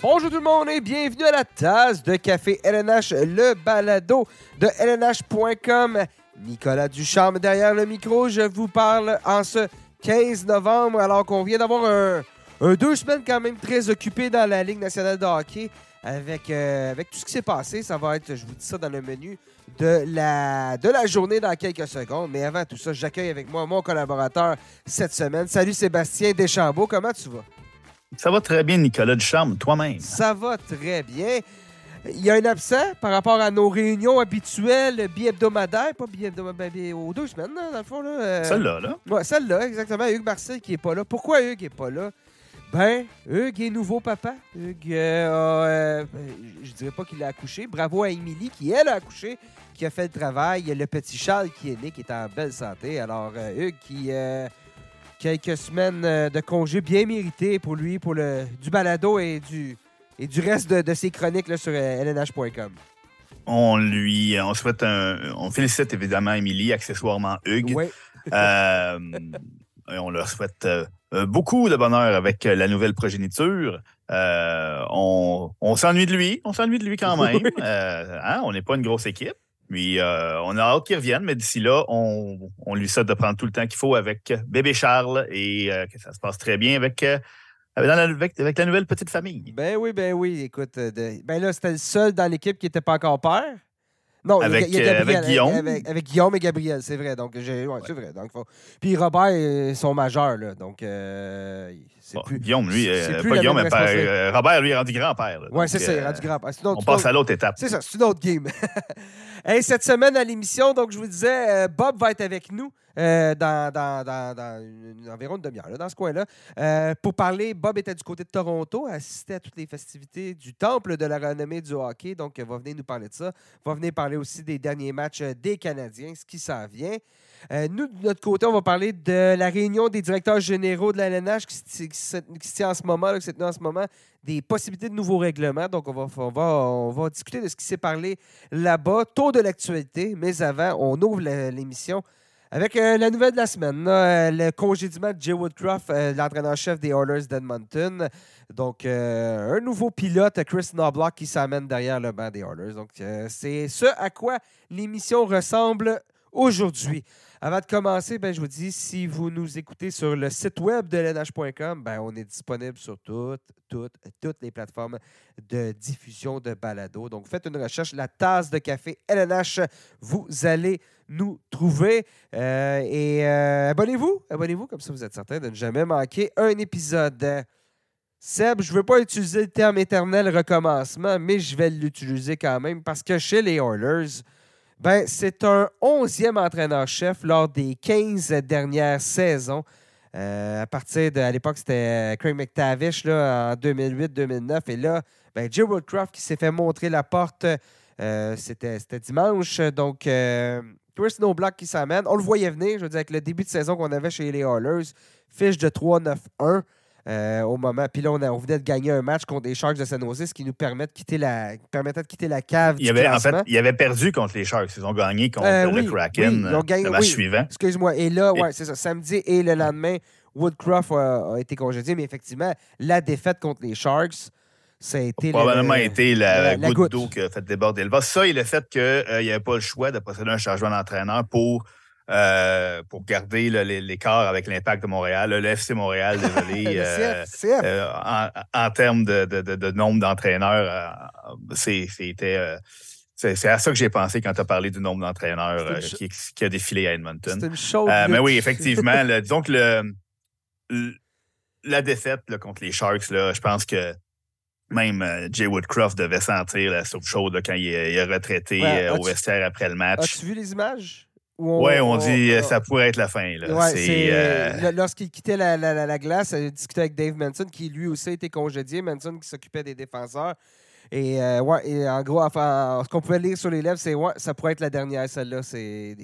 Bonjour tout le monde et bienvenue à la tasse de café LNH, le balado de LNH.com. Nicolas Ducharme derrière le micro, je vous parle en ce 15 novembre alors qu'on vient d'avoir deux semaines quand même très occupé dans la Ligue nationale de hockey avec, euh, avec tout ce qui s'est passé. Ça va être, je vous dis ça dans le menu de la, de la journée dans quelques secondes. Mais avant tout ça, j'accueille avec moi mon collaborateur cette semaine. Salut Sébastien Deschambault, comment tu vas? Ça va très bien, Nicolas Ducharme, toi-même. Ça va très bien. Il y a un absent par rapport à nos réunions habituelles, bi-hebdomadaires, pas bi-hebdomadaires, bi- aux deux semaines, là, dans le fond. Là, euh, Celle-là, là. Ouais, celle-là, exactement. Hugues Marseille qui est pas là. Pourquoi Hugues est pas là? Ben, Hugues est nouveau papa. Hugues euh, a, euh, je dirais pas qu'il a accouché. Bravo à Émilie qui, elle, a accouché, qui a fait le travail. Il y a le petit Charles qui est né, qui est en belle santé. Alors, euh, Hugues qui... quelques semaines euh, de congé bien mérité pour lui, pour le du balado et du, et du reste de, de ses chroniques là, sur euh, lnh.com. On lui, on souhaite un, on félicite évidemment Émilie, accessoirement Hugues. Oui. Euh, et on leur souhaite euh, beaucoup de bonheur avec la nouvelle progéniture. Euh, on on s'ennuie de lui, on s'ennuie de lui quand même. Oui. Hein, on n'est pas une grosse équipe. Puis euh, on a hâte qu'il revienne, mais d'ici là, on, on lui souhaite de prendre tout le temps qu'il faut avec bébé Charles et euh, que ça se passe très bien avec, euh, la, avec- avec la nouvelle petite famille. Ben oui, ben oui. Écoute, euh, de- ben là, c'était le seul dans l'équipe qui n'était pas encore père. Non, Avec, il y a euh, Gabriel, avec Guillaume. Avec, Guillaume et Gabriel, c'est vrai. Donc, ouais, c'est vrai. Donc, faut- Puis Robert, ils sont majeurs, là. Donc, euh, Bon, plus. Guillaume, lui, euh, pas la Guillaume, mais père, euh, Robert, lui, est rendu grand-père. Donc, c'est ça, il est euh, rendu grand. C'est une autre- On passe à l'autre étape. C'est ça, c'est une autre game. Hey, cette semaine à l'émission, donc je vous disais, Bob va être avec nous euh, dans, dans, dans, dans une- environ une demi-heure, là, dans ce coin-là, euh, pour parler. Bob était du côté de Toronto, assistait à toutes les festivités du Temple de la renommée du hockey, donc euh, va venir nous parler de ça. Va venir parler aussi des derniers matchs des Canadiens, ce qui s'en vient. Euh, nous, de notre côté, on va parler de la réunion des directeurs généraux de la LNH qui, se- tient en ce moment, qui se tient en ce moment, des possibilités de nouveaux règlements. Donc, on va, on va, on va discuter de ce qui s'est parlé là-bas, tour de l'actualité. Mais avant, on ouvre l'émission avec euh, la nouvelle de la semaine, euh, le congédiement de Jay Woodcroft, l'entraîneur-chef des Oilers d'Edmonton. Donc, un nouveau pilote, Chris Knobloch, qui s'amène derrière le banc des Oilers. Donc, c'est ce à quoi l'émission ressemble aujourd'hui. Avant de commencer, ben, je vous dis, si vous nous écoutez sur le site web de lnh.com, ben, on est disponible sur toutes, toutes, toutes les plateformes de diffusion de balado. Donc, faites une recherche, la tasse de café LNH, vous allez nous trouver. Euh, et euh, abonnez-vous, abonnez-vous, comme ça vous êtes certain de ne jamais manquer un épisode. Seb, je ne veux pas utiliser le terme éternel recommencement, mais je vais l'utiliser quand même parce que chez les Oilers, ben, c'est un onzième entraîneur-chef lors des 15 dernières saisons. Euh, à partir de, à l'époque, c'était Craig McTavish là, en 2008-2009. Et là, ben, Jay Woodcroft qui s'est fait montrer la porte, euh, c'était, dimanche. Donc, euh, Chris Snowblock qui s'amène. On le voyait venir, je veux dire, avec le début de saison qu'on avait chez les Oilers. Fiche de 3-9-1 euh, au moment. Puis là, on, a- on venait de gagner un match contre les Sharks de San Jose, ce qui nous permet de quitter la, permettait de quitter la cave Il avait, en fait, il avait perdu contre les Sharks. Ils ont gagné contre Euh, oui, le Kraken oui, ils ont gagné- le match oui. suivant. Excuse-moi. Et là, Et- ouais, c'est ça. Samedi et le lendemain, Woodcroft a, a été congédié. Mais effectivement, la défaite contre les Sharks, ça a été. le- Probablement le- été la, la- la goutte goutte. d'eau qui a fait déborder le vase. Ça et le fait qu'il n'y avait pas le choix de procéder à un changement d'entraîneur pour, euh, pour garder l'écart avec l'impact de Montréal. Le FC Montréal, désolé. euh, euh, en, en termes de, de- de- de nombre d'entraîneurs, euh, c'est- c'était. c'est à ça que j'ai pensé quand tu as parlé du nombre d'entraîneurs qui, qui a défilé à Edmonton. C'est une chose. Mais oui, effectivement. le- disons que le, le- la défaite là, contre les Sharks, là, je pense que même Jay Woodcroft devait sentir la soupe chaude là, quand il, est- il est retraité Ouais, au vestiaire après le match. As-tu vu les images? Où Oui, on dit euh, on- ça pourrait être la fin. Là. Ouais, euh, le- lorsqu'il quittait la, la- la- la glace, il discutait avec Dave Manson, qui lui aussi a été congédié. Manson qui s'occupait des défenseurs. Et, euh, ouais, et en gros, enfin, ce qu'on pouvait lire sur les lèvres, c'est ouais, ça pourrait être la dernière, celle-là. C'est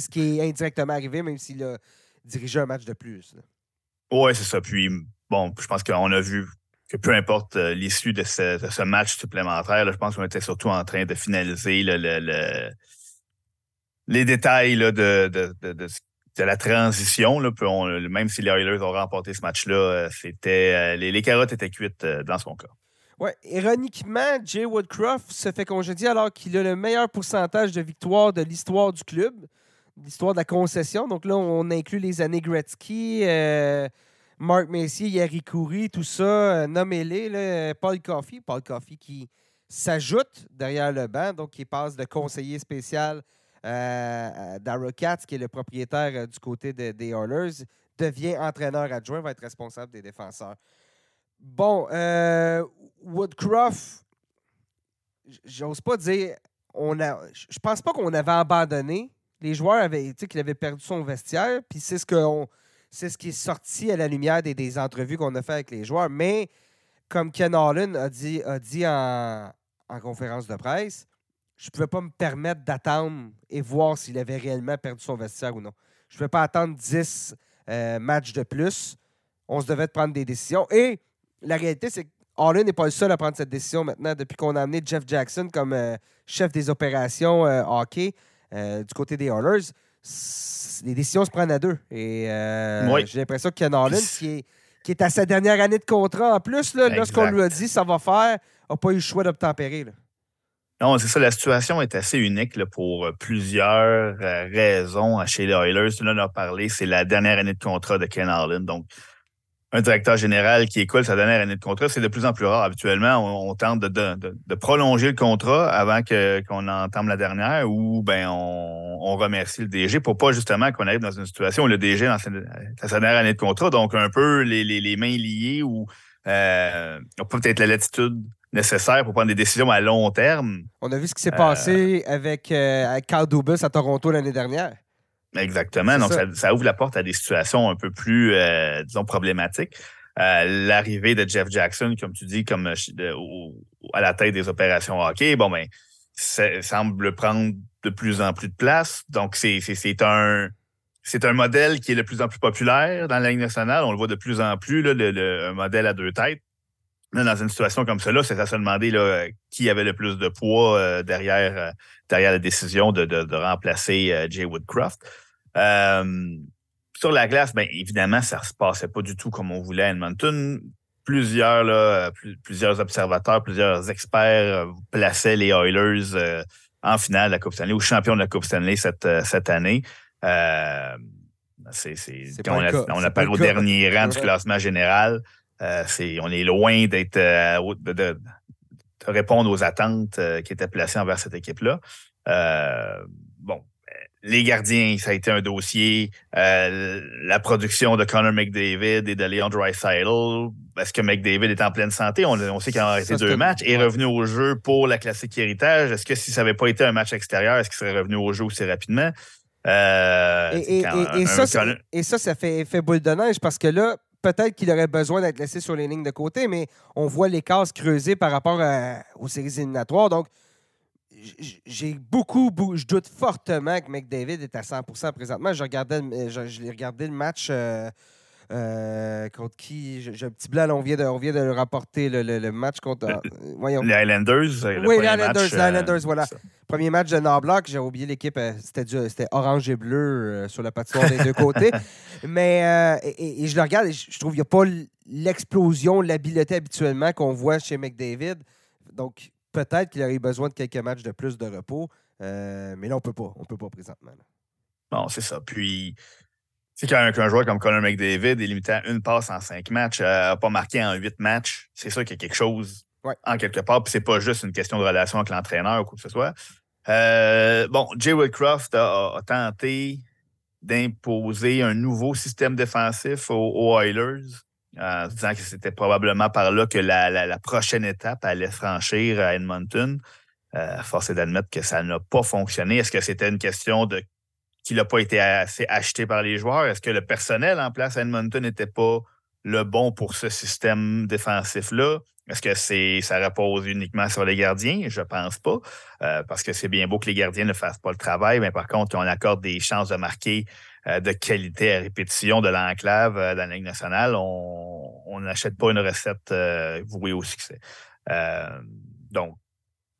ce qui est indirectement arrivé, même s'il a dirigé un match de plus. Oui, c'est ça. Puis, bon, je pense qu'on a vu que peu importe euh, l'issue de ce, de ce match supplémentaire, là, je pense qu'on était surtout en train de finaliser le- le- le- les détails là, de, de, de- de la transition. Là, on- même si les Oilers ont remporté ce match-là, euh, c'était euh, les, les carottes étaient cuites euh, dans son cas. Ouais, ironiquement, Jay Woodcroft se fait congédier alors qu'il a le meilleur pourcentage de victoires de l'histoire du club, l'histoire de la concession. Donc là, on inclut les années Gretzky, Mark Messier, Yari Coury, tout ça, nommez-les. Paul Coffey, Paul Coffey qui s'ajoute derrière le banc, donc il passe de conseiller spécial euh, Dara Katz, qui est le propriétaire euh, du côté des Oilers, devient entraîneur adjoint, va être responsable des défenseurs. Bon, euh, Woodcroft, j'ose pas dire. On a, je pense pas qu'on avait abandonné. Les joueurs avaient, tu qu'il avait perdu son vestiaire, puis c'est ce que c'est ce qui est sorti à la lumière des, entrevues qu'on a fait avec les joueurs. Mais comme Ken Allen a dit, a dit en conférence de presse, je ne pouvais pas me permettre d'attendre et voir s'il avait réellement perdu son vestiaire ou non. Je ne pouvais pas attendre 10 euh, matchs de plus. On se devait de prendre des décisions. Et la réalité, c'est que n'est pas le seul à prendre cette décision maintenant depuis qu'on a amené Jeff Jackson comme euh, chef des opérations euh, hockey du côté des Oilers. Les décisions se prennent à deux. Et j'ai l'impression que Ken Holland, qui est, qui est à sa dernière année de contrat en plus, là, lorsqu'on lui a dit ça va faire, n'a pas eu le choix d'obtempérer. Non, c'est ça. La situation est assez unique pour euh, plusieurs euh, raisons chez les Oilers. Là, on a parlé, c'est la dernière année de contrat de Ken Harlan. Donc, un directeur général qui écoule sa dernière année de contrat, c'est de plus en plus rare. Habituellement, on, tente de, prolonger le contrat avant qu'on entame la dernière ou ben on, remercie le DG pour pas justement qu'on arrive dans une situation où le DG dans sa, sa dernière année de contrat, donc un peu les, mains liées ou euh, peut-être la latitude nécessaire pour prendre des décisions à long terme. On a vu ce qui s'est passé euh, avec, euh, Carl Dubus à Toronto l'année dernière. Exactement. Donc, ça. ouvre la porte à des situations un peu plus, euh, disons, problématiques. L'arrivée de Jeff Jackson, comme tu dis, comme à la tête des opérations hockey, bon, ben, ça semble prendre de plus en plus de place. Donc, c'est un, c'est un modèle qui est de plus en plus populaire dans la Ligue nationale. On le voit de plus en plus, le, un modèle à deux têtes dans une situation comme cela, c'est à se demander là, qui avait le plus de poids euh, derrière, euh, derrière la décision de, de, remplacer euh, Jay Woodcroft. sur la glace, bien évidemment, ça ne se passait pas du tout comme on voulait à Edmonton. Plusieurs, là, plusieurs observateurs, plusieurs experts plaçaient les Oilers en finale de la Coupe Stanley ou champion de la Coupe Stanley cette, cette année. c'est, on, appelle au dernier rang du classement général. Euh, on est loin d'être euh, de, répondre aux attentes euh, qui étaient placées envers cette équipe-là. bon, les gardiens, ça a été un dossier. la production de Connor McDavid et de Leon Draisaitl, est-ce que McDavid est en pleine santé? On, sait qu'il a arrêté deux matchs. et Est revenu au jeu pour la classique héritage. Est-ce que si ça n'avait pas été un match extérieur, est-ce qu'il serait revenu au jeu aussi rapidement? et, ça, et, ça, ça, fait effet boule de neige parce que là, peut-être qu'il aurait besoin d'être laissé sur les lignes de côté, mais on voit les cases creusées par rapport aux séries éliminatoires. Donc, j'ai beaucoup, je doute fortement que McDavid est à 100% présentement. Je regardais, je, l'ai regardé le match euh, euh, contre qui J'ai un petit blanc, on, vient de, on vient de le rapporter, le, match contre. Euh, voyons. Les Highlanders. oui, les Highlanders, les Highlanders, voilà. Premier match de Norblock, j'ai oublié l'équipe, c'était orange et bleu sur la patinoire des deux côtés. Mais et, je le regarde et je, trouve qu'il n'y a pas l'explosion, l'habileté habituellement qu'on voit chez McDavid. Donc, peut-être qu'il aurait besoin de quelques matchs de plus de repos. mais là, on ne peut pas. On peut pas présentement. Bon, c'est ça. Puis, c'est qu'un joueur comme Conor McDavid est limité à une passe en cinq matchs, n'a euh, pas marqué en huit matchs, c'est ça qu'il y a quelque chose en quelque part. Puis c'est pas juste une question de relation avec l'entraîneur ou quoi que ce soit. Euh, bon, Jay Woodcroft a, tenté d'imposer un nouveau système défensif aux, Oilers, en disant que c'était probablement par là que la, prochaine étape allait franchir à Edmonton. Euh, force est d'admettre que ça n'a pas fonctionné. Est-ce que c'était une question de qu'il n'a pas été assez acheté par les joueurs? Est-ce que le personnel en place à Edmonton n'était pas le bon pour ce système défensif-là? Est-ce que c'est ça repose uniquement sur les gardiens? Je pense pas. Euh, parce que c'est bien beau que les gardiens ne fassent pas le travail, mais par contre, on accorde des chances de marquer euh, de qualité à répétition de l'enclave euh, dans la Ligue nationale. On n'achète pas une recette vouée au succès. donc,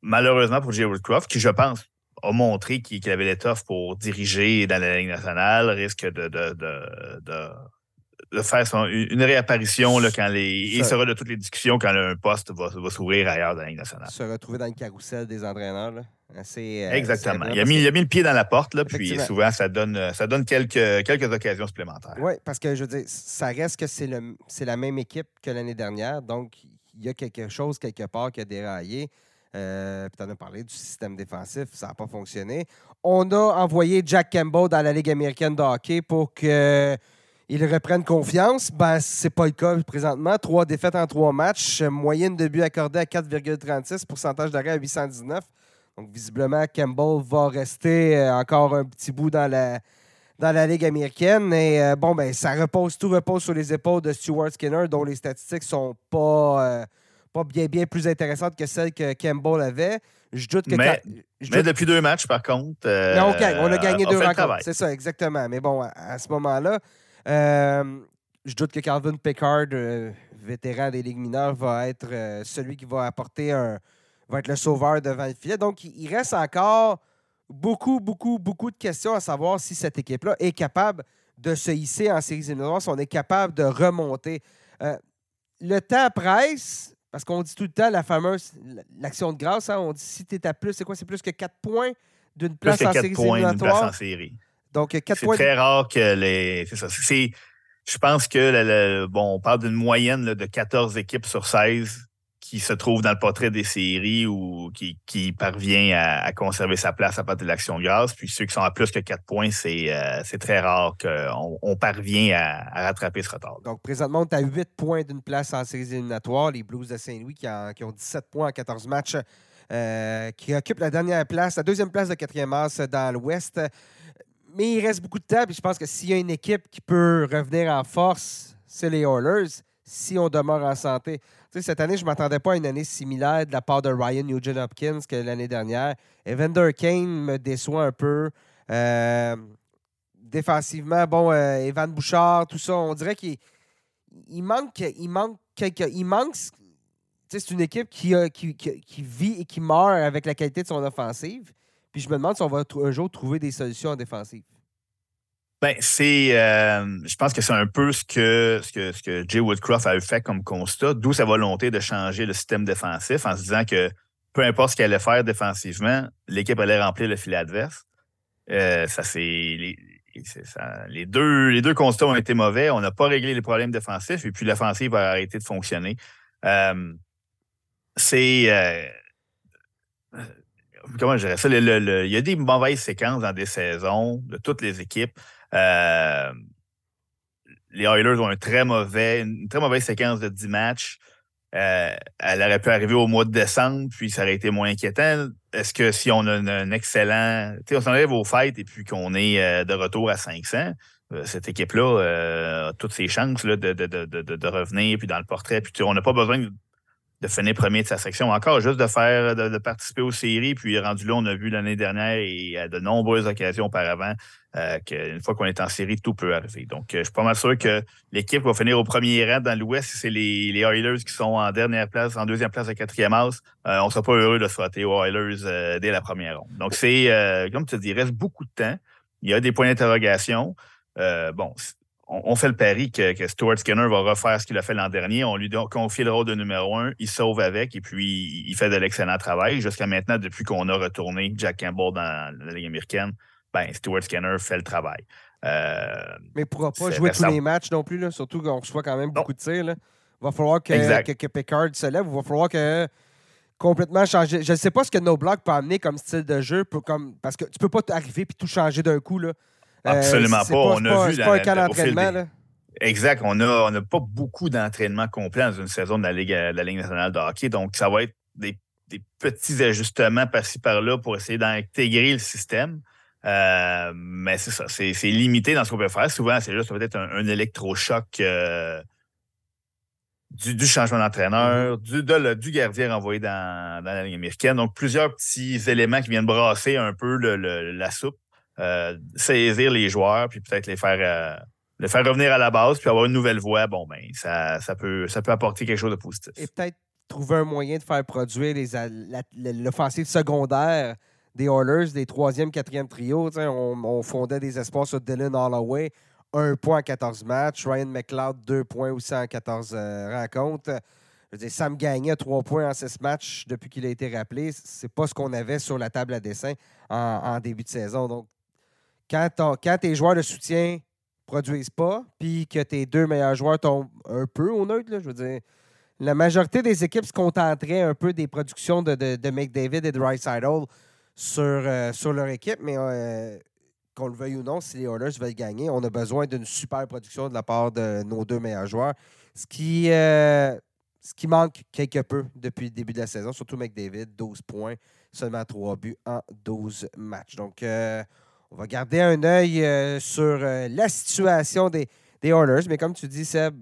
malheureusement pour Jay Woodcroft, qui, je pense, a montré qu'il avait l'étoffe pour diriger dans la Ligue nationale, risque de, de faire une réapparition là, quand les. Il sera de toutes les discussions quand un poste va, va s'ouvrir ailleurs dans la Ligue nationale. Se retrouver dans le carrousel des entraîneurs. Là. Euh, Exactement. Il a, mis, il a, mis, le pied dans la porte, là, puis souvent, ça donne, ça donne quelques, quelques occasions supplémentaires. Oui, parce que je veux dire, ça reste que c'est la même équipe que l'année dernière. Donc, il y a quelque chose quelque part qui a déraillé. Euh, as parlé du système défensif, ça n'a pas fonctionné. On a envoyé Jack Campbell dans la Ligue américaine de hockey pour qu'il reprenne confiance. Ben, c'est pas le cas présentement. Trois défaites en trois matchs, moyenne de but accordée à 4,36, pourcentage d'arrêt à 819. Donc, visiblement, Campbell va rester euh, encore un petit bout dans la, Ligue américaine. Et euh, bon, ben, ça repose, tout repose sur les épaules de Stuart Skinner, dont les statistiques sont pas, pas bien, bien plus intéressantes que celles que Campbell avait. Je doute que. Mais, depuis deux matchs, par contre. non, on a gagné deux rencontres. C'est ça, exactement. Mais bon, à, ce moment-là, je doute que Calvin Pickard, vétéran des Ligues mineures, va être celui qui va apporter un va être le sauveur devant le filet. Donc, il reste encore beaucoup, beaucoup, beaucoup de questions à savoir si cette équipe-là est capable de se hisser en séries éliminatoires, si on est capable de remonter. Euh, le temps presse, parce qu'on dit tout le temps la fameuse l'action de grâce. Hein, on dit si tu es à plus, c'est quoi? C'est plus que 4 points d'une place, en éliminatoires. Donc, 4 points. C'est très rare que les. C'est ça. Je pense que, bon, on parle d'une moyenne de 14 équipes sur 16 qui se trouve dans le portrait des séries ou qui, qui parvient à, conserver sa place à partir de l'action de. Puis ceux qui sont à plus que 4 points, c'est euh, très rare qu'on on parvient à, rattraper ce retard. Donc, présentement, est à 8 points d'une place en séries éliminatoires. Les Blues de Saint-Louis qui, qui, ont 17 points en 14 matchs, euh, qui occupent la dernière place, la deuxième place de quatrième masse dans l'Ouest. Mais il reste beaucoup de temps. Puis je pense que s'il y a une équipe qui peut revenir en force, c'est les Oilers si on demeure en santé. Cette année, je ne m'attendais pas à une année similaire de la part de Ryan Nugent Hopkins que l'année dernière. Evander Kane me déçoit un peu. Euh, défensivement, bon, euh, Evan Bouchard, tout ça, on dirait qu'il il manque, il manque quelque, il manque. C'est une équipe qui, qui, qui, vit et qui meurt avec la qualité de son offensive. Puis je me demande si on va un jour trouver des solutions en défensive. Ben, c'est, euh, je pense que c'est un peu ce que, ce que, ce que Jay Woodcroft a fait comme constat, d'où sa volonté de changer le système défensif en se disant que peu importe ce qu'elle allait faire défensivement, l'équipe allait remplir le filet adverse. Euh, ça, c'est les, les, deux, les deux constats ont été mauvais. On n'a pas réglé les problèmes défensifs et puis l'offensive a arrêté de fonctionner. Euh, c'est comment je dirais ça? il y a des mauvaises séquences dans des saisons de toutes les équipes. Euh, les Oilers ont un très mauvais, une très mauvaise séquence de 10 matchs. Euh, elle aurait pu arriver au mois de décembre, puis ça aurait été moins inquiétant. Est-ce que si on a un, excellent. Tu sais, on s'en arrive aux fêtes et puis qu'on est euh, de retour à 500, cette équipe-là a toutes ses chances là, de, de, de, revenir, puis dans le portrait. Puis on n'a pas besoin de finir premier de sa section. Encore juste de faire, de, participer aux séries. Puis rendu là, on a vu l'année dernière et à de nombreuses occasions auparavant euh, qu'une fois qu'on est en série, tout peut arriver. Donc, euh, je suis pas mal sûr que l'équipe va finir au premier rang dans l'Ouest. C'est les, les Oilers qui sont en dernière place, en deuxième place à quatrième house. Euh, on ne sera pas heureux de se frotter aux Oilers dès la première ronde. Donc, c'est, comme tu dis, il reste beaucoup de temps. Il y a des points d'interrogation. bon, on, fait le pari que, que, Stuart Skinner va refaire ce qu'il a fait l'an dernier. On lui confie le rôle de numéro un, il sauve avec et puis il fait de l'excellent travail. Jusqu'à maintenant, depuis qu'on a retourné Jack Campbell dans la Ligue américaine, ben, Stuart Skinner fait le travail. Euh, Mais il ne pourra pas jouer tous les matchs non plus, là, surtout qu'on reçoit quand même beaucoup de tirs. Il va falloir que, que, Pickard se lève. Il va falloir que complètement changer. Je ne sais pas ce que No Block peut amener comme style de jeu, pour, comme, parce que tu ne peux pas arriver et tout changer d'un coup. Là. Euh, Absolument pas. On a vu. Un d'entraînement. Exact. On n'a pas beaucoup d'entraînement complet dans une saison de la Ligue, de la Ligue nationale de hockey. Donc, ça va être des, petits ajustements par-ci par-là pour essayer d'intégrer le système. Euh, mais c'est ça. C'est limité dans ce qu'on peut faire. Souvent, c'est juste peut-être un, électrochoc euh, du, changement d'entraîneur, mm-hmm. du, du gardien renvoyé dans, la Ligue américaine. Donc, plusieurs petits éléments qui viennent brasser un peu la soupe. Euh, saisir les joueurs, puis peut-être les faire, euh, les faire revenir à la base, puis avoir une nouvelle voie, bon, ben, ça, ça, peut, ça peut apporter quelque chose de positif. Et peut-être trouver un moyen de faire produire l'offensive secondaire des Oilers, des troisième, quatrième trio. On, on, fondait des espoirs sur Dylan Holloway. un point en 14 matchs. Ryan McLeod, deux points aussi en 14 rencontres. Je Sam Gagné, trois points en 6 matchs depuis qu'il a été rappelé. C'est pas ce qu'on avait sur la table à dessin en, début de saison. Donc, quand, quand tes joueurs de soutien produisent pas, puis que tes deux meilleurs joueurs tombent un peu au neutre, je veux dire, la majorité des équipes se contenteraient un peu des productions de, de, McDavid et de Rice sur, euh, sur leur équipe, mais euh, qu'on le veuille ou non, si les Oilers veulent gagner, on a besoin d'une super production de la part de nos deux meilleurs joueurs. Ce qui, euh, ce qui manque quelque peu depuis le début de la saison, surtout McDavid, 12 points, seulement 3 buts en 12 matchs. Donc, on va garder un œil euh, sur euh, la situation des, des Oilers. Mais comme tu dis, Seb,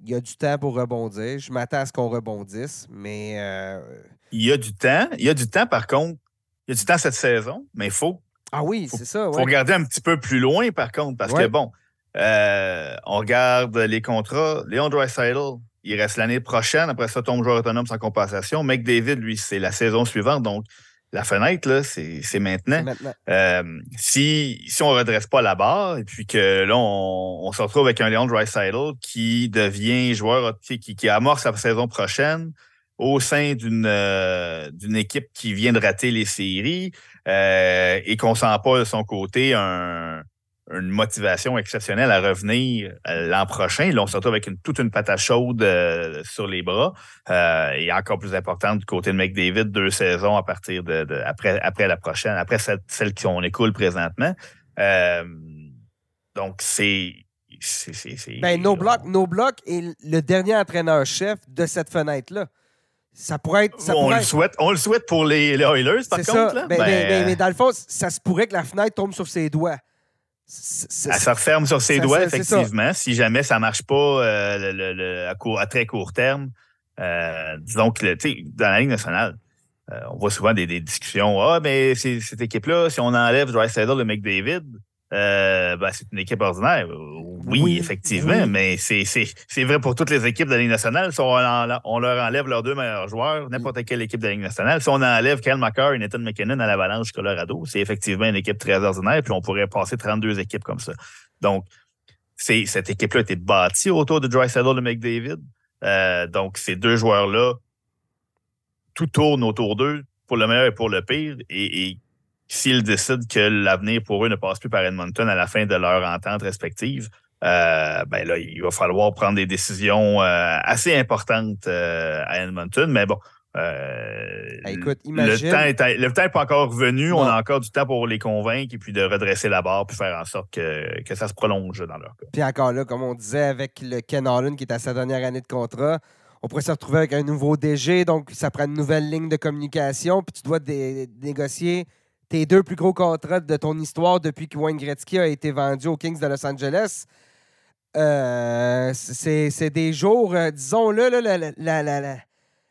il y a du temps pour rebondir. Je m'attends à ce qu'on rebondisse, mais. Euh, il y a du temps. Il y a du temps, par contre. Il y a du temps cette saison, mais il faut. Ah oui, c'est ça. Il faut regarder un petit peu plus loin, par contre, parce que, bon, on regarde les contrats. Léon Dreisaitl, il reste l'année prochaine. Après ça, tombe joueur autonome sans compensation. McDavid, lui, c'est la saison suivante. Donc, la fenêtre, là, c'est maintenant. Euh, si, si on ne redresse pas la barre et puis que là, on, se retrouve avec un Léon Dreisaitl qui devient joueur, qui, qui amorce sa saison prochaine au sein d'une euh, d'une équipe qui vient de rater les séries euh, et qu'on sent pas de son côté un, une motivation exceptionnelle à revenir euh, l'an prochain. Là, on se retrouve avec une, toute une patate chaude euh, sur les bras. Euh, et encore plus importante du côté de McDavid, deux saisons à partir de, après, après la prochaine, après celle qu'on écoule présentement. donc, c'est. Ben, No Block, no block est le dernier entraîneur-chef de cette fenêtre-là. Ça pourrait être. on, Le souhaite, on le souhaite pour les, les Oilers, par contre. Là. Ben, ben, mais, dans le fond, ça se pourrait que la fenêtre tombe sur ses doigts. Elle se referme sur ses doigts, effectivement. Si jamais ça ne marche pas euh, à, très court terme, euh, disons que dans la Ligue nationale, euh, on voit souvent des, discussions. Ah, mais cette équipe-là, si on enlève Dry Saddle de McDavid, euh, ben, c'est une équipe ordinaire. Oui, effectivement, mais c'est vrai pour toutes les équipes de la Ligue nationale. Si on, leur enlève leurs deux meilleurs joueurs, n'importe quelle équipe de la Ligue nationale, si on enlève Kyle et Nathan McKinnon à l'Avalanche Colorado, c'est effectivement une équipe très ordinaire, puis on pourrait passer 32 équipes comme ça. Donc, cette équipe-là a été bâtie autour de Dry Saddle de McDavid. Euh, donc, ces deux joueurs-là, tout tourne autour d'eux, pour le meilleur et pour le pire. et s'ils décident que l'avenir pour eux ne passe plus par Edmonton à la fin de leur entente respective, euh, ben là, il va falloir prendre des décisions euh, assez importantes euh, à Edmonton. Mais bon, Écoute, imagine... le, temps n'est pas encore venu. On a encore du temps pour les convaincre et puis de redresser la barre puis faire en sorte que, que ça se prolonge dans leur cas. Puis encore là, comme on disait avec le Ken Allen qui est à sa dernière année de contrat, on pourrait se retrouver avec un nouveau DG, donc ça prend une nouvelle ligne de communication, puis tu dois négocier tes deux plus gros contrats de ton histoire depuis que Wayne Gretzky a été vendu aux Kings de Los Angeles. Euh, c'est des jours, euh, disons-le,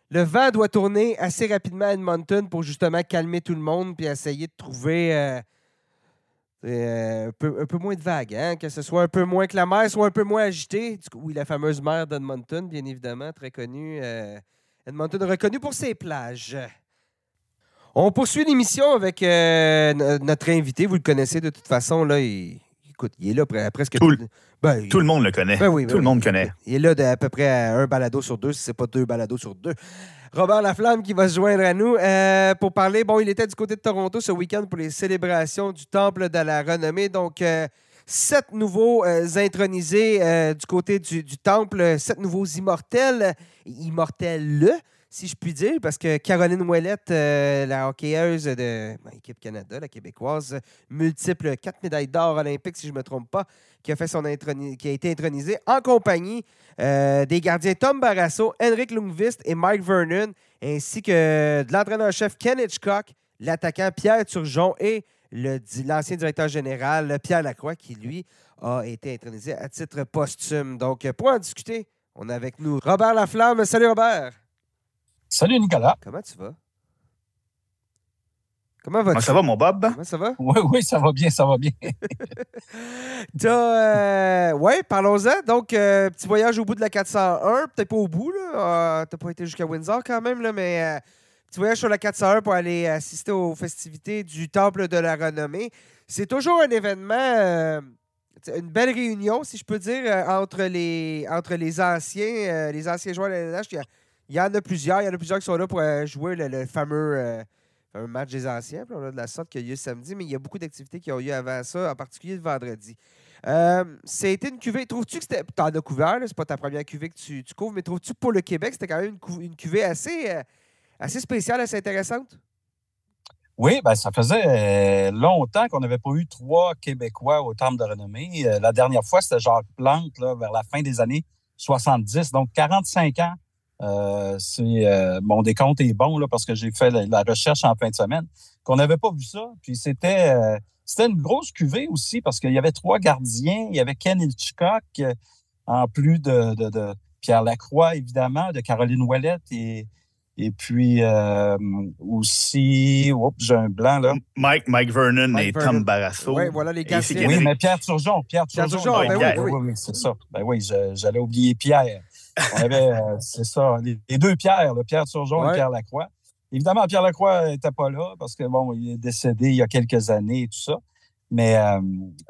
le vent doit tourner assez rapidement à Edmonton pour justement calmer tout le monde puis essayer de trouver euh, un, peu, moins de vagues, hein? que ce soit un peu moins que la mer soit un peu moins agitée. Oui, la fameuse mer d'Edmonton, bien évidemment, très connue. Edmonton reconnu pour ses plages. On poursuit l'émission avec euh, notre invité. Vous le connaissez de toute façon. Là, il, écoute, il est là presque tout, le, ben, tout le monde le connaît. Ben oui, ben tout le monde connaît. Il est là à peu près un balado sur deux, si ce n'est pas deux balados sur deux. Robert Laflamme qui va se joindre à nous euh, pour parler. Bon, il était du côté de Toronto ce week-end pour les célébrations du Temple de la Renommée. Donc, euh, sept nouveaux intronisés du côté du, du, Temple, sept nouveaux immortels. Immortels si je puis dire, parce que Caroline Ouellette, euh, la hockeyeuse de l'équipe ben, Canada, la québécoise, multiple quatre médailles d'or olympiques, si je ne me trompe pas, qui a, fait son qui a été intronisée en compagnie euh, des gardiens Tom Barrasso, Henrik Lundqvist et Mike Vernon, ainsi que de l'entraîneur-chef Ken Hitchcock, l'attaquant Pierre Turgeon et l'ancien directeur général Pierre Lacroix, qui, lui, a été intronisé à titre posthume. Donc, pour en discuter, on a avec nous Robert Laflamme. Salut Robert! Salut Nicolas. Comment tu vas? Comment vas-tu? ça va, mon Bob? Comment ça va? Oui, oui, ça va bien, ça va bien. euh... Oui, parlons-en. Donc, euh, petit voyage au bout de la 401. Peut-être pas au bout, là. Euh, t'as pas été jusqu'à Windsor quand même, là, mais euh, petit voyage sur la 401 pour aller assister aux festivités du Temple de la Renommée. C'est toujours un événement une belle réunion, si je peux dire, euh, entre, les, entre les anciens, euh, les anciens joueurs de la. Il y, a- il y en a plusieurs. Il y en a plusieurs qui sont là pour euh, jouer le, euh, fameux match des anciens. On a de la sorte qui a lieu samedi, mais il y a beaucoup d'activités qui ont lieu avant ça, en particulier le vendredi. Euh, C'était une cuvée. Trouves-tu que c'était. T'en as couvert, c'est pas ta première cuvée que tu, couvres, mais trouves-tu pour le Québec, c'était quand même une, une cuvée assez, euh, assez spéciale, assez intéressante? Oui, ben, ça faisait longtemps qu'on n'avait pas eu trois Québécois au temple de renommée. La dernière fois, c'était Jacques Plante, là, vers la fin des années 70, donc 45 ans. Euh, c'est euh, mon décompte est bon là, parce que j'ai fait la, la recherche en fin de semaine, qu'on n'avait pas vu ça. Puis c'était euh, c'était une grosse cuvée aussi parce qu'il y avait trois gardiens. Il y avait Ken Hitchcock, en plus de, de, de Pierre Lacroix, évidemment, de Caroline Ouellette et, et puis euh, aussi, oups, j'ai un blanc là. Mike, Mike Vernon Mike et Vernon. Tom Barrasso. Oui, voilà les gardiens. Oui, mais Pierre Turgeon, Pierre Pierre Turgeon. Ben oui, oui, oui. oui, c'est ça. Ben oui, je- j'allais oublier Pierre. On avait, euh, c'est ça, les, les deux Pierre, le Pierre Turgeon Ouais. et Pierre Lacroix. Évidemment, Pierre Lacroix n'était pas là parce que bon, il est décédé il y a quelques années et tout ça. Mais euh,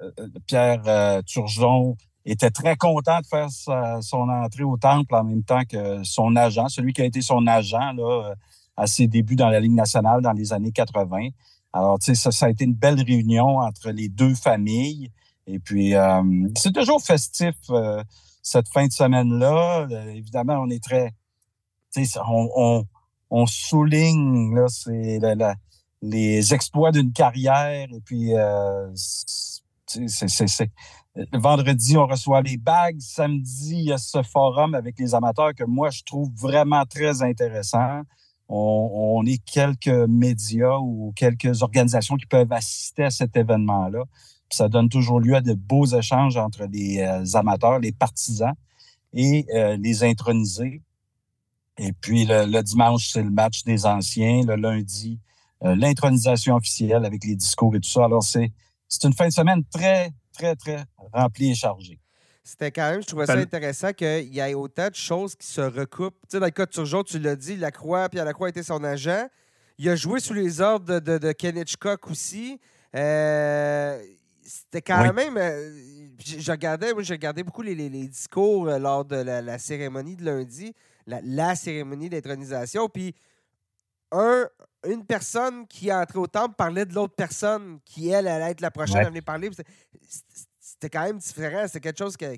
euh, Pierre euh, Turgeon était très content de faire sa- son entrée au temple en même temps que son agent, celui qui a été son agent là, euh, à ses débuts dans la Ligue nationale dans les années 80. Alors, tu sais, ça, ça a été une belle réunion entre les deux familles. Et puis, euh, c'est toujours festif euh, cette fin de semaine-là. Euh, évidemment, on est très... On, souligne là, les exploits d'une carrière. Et puis, euh, le vendredi, on reçoit les bagues. Samedi, il y a ce forum avec les amateurs que moi, je trouve vraiment très intéressant. On est quelques médias ou quelques organisations qui peuvent assister à cet événement-là. Puis ça donne toujours lieu à de beaux échanges entre les euh, amateurs, les partisans et euh, les intronisés. Et puis le, le dimanche, c'est le match des anciens. Le lundi, euh, l'intronisation officielle avec les discours et tout ça. Alors c'est c'est une fin de semaine très, très, très remplie et chargée. C'était quand même, je trouvais ça intéressant qu'il y ait autant de choses qui se recoupent. Tu sais, dans le cas de Turgeon, tu l'as dit, Lacroix, Pierre Lacroix était son agent. Il a joué sous les ordres de, de, de Ken Hitchcock aussi. Euh, C'était quand Oui. même. euh, je je regardais, moi, j'ai regardé beaucoup les, les- les discours euh, lors de la, la cérémonie de lundi, la, la cérémonie d'intronisation. Puis, un, une personne qui est entrée au temple parlait de l'autre personne qui, elle, allait être la prochaine Ouais. à venir parler. C'était- quand même différent. C'était quelque chose que-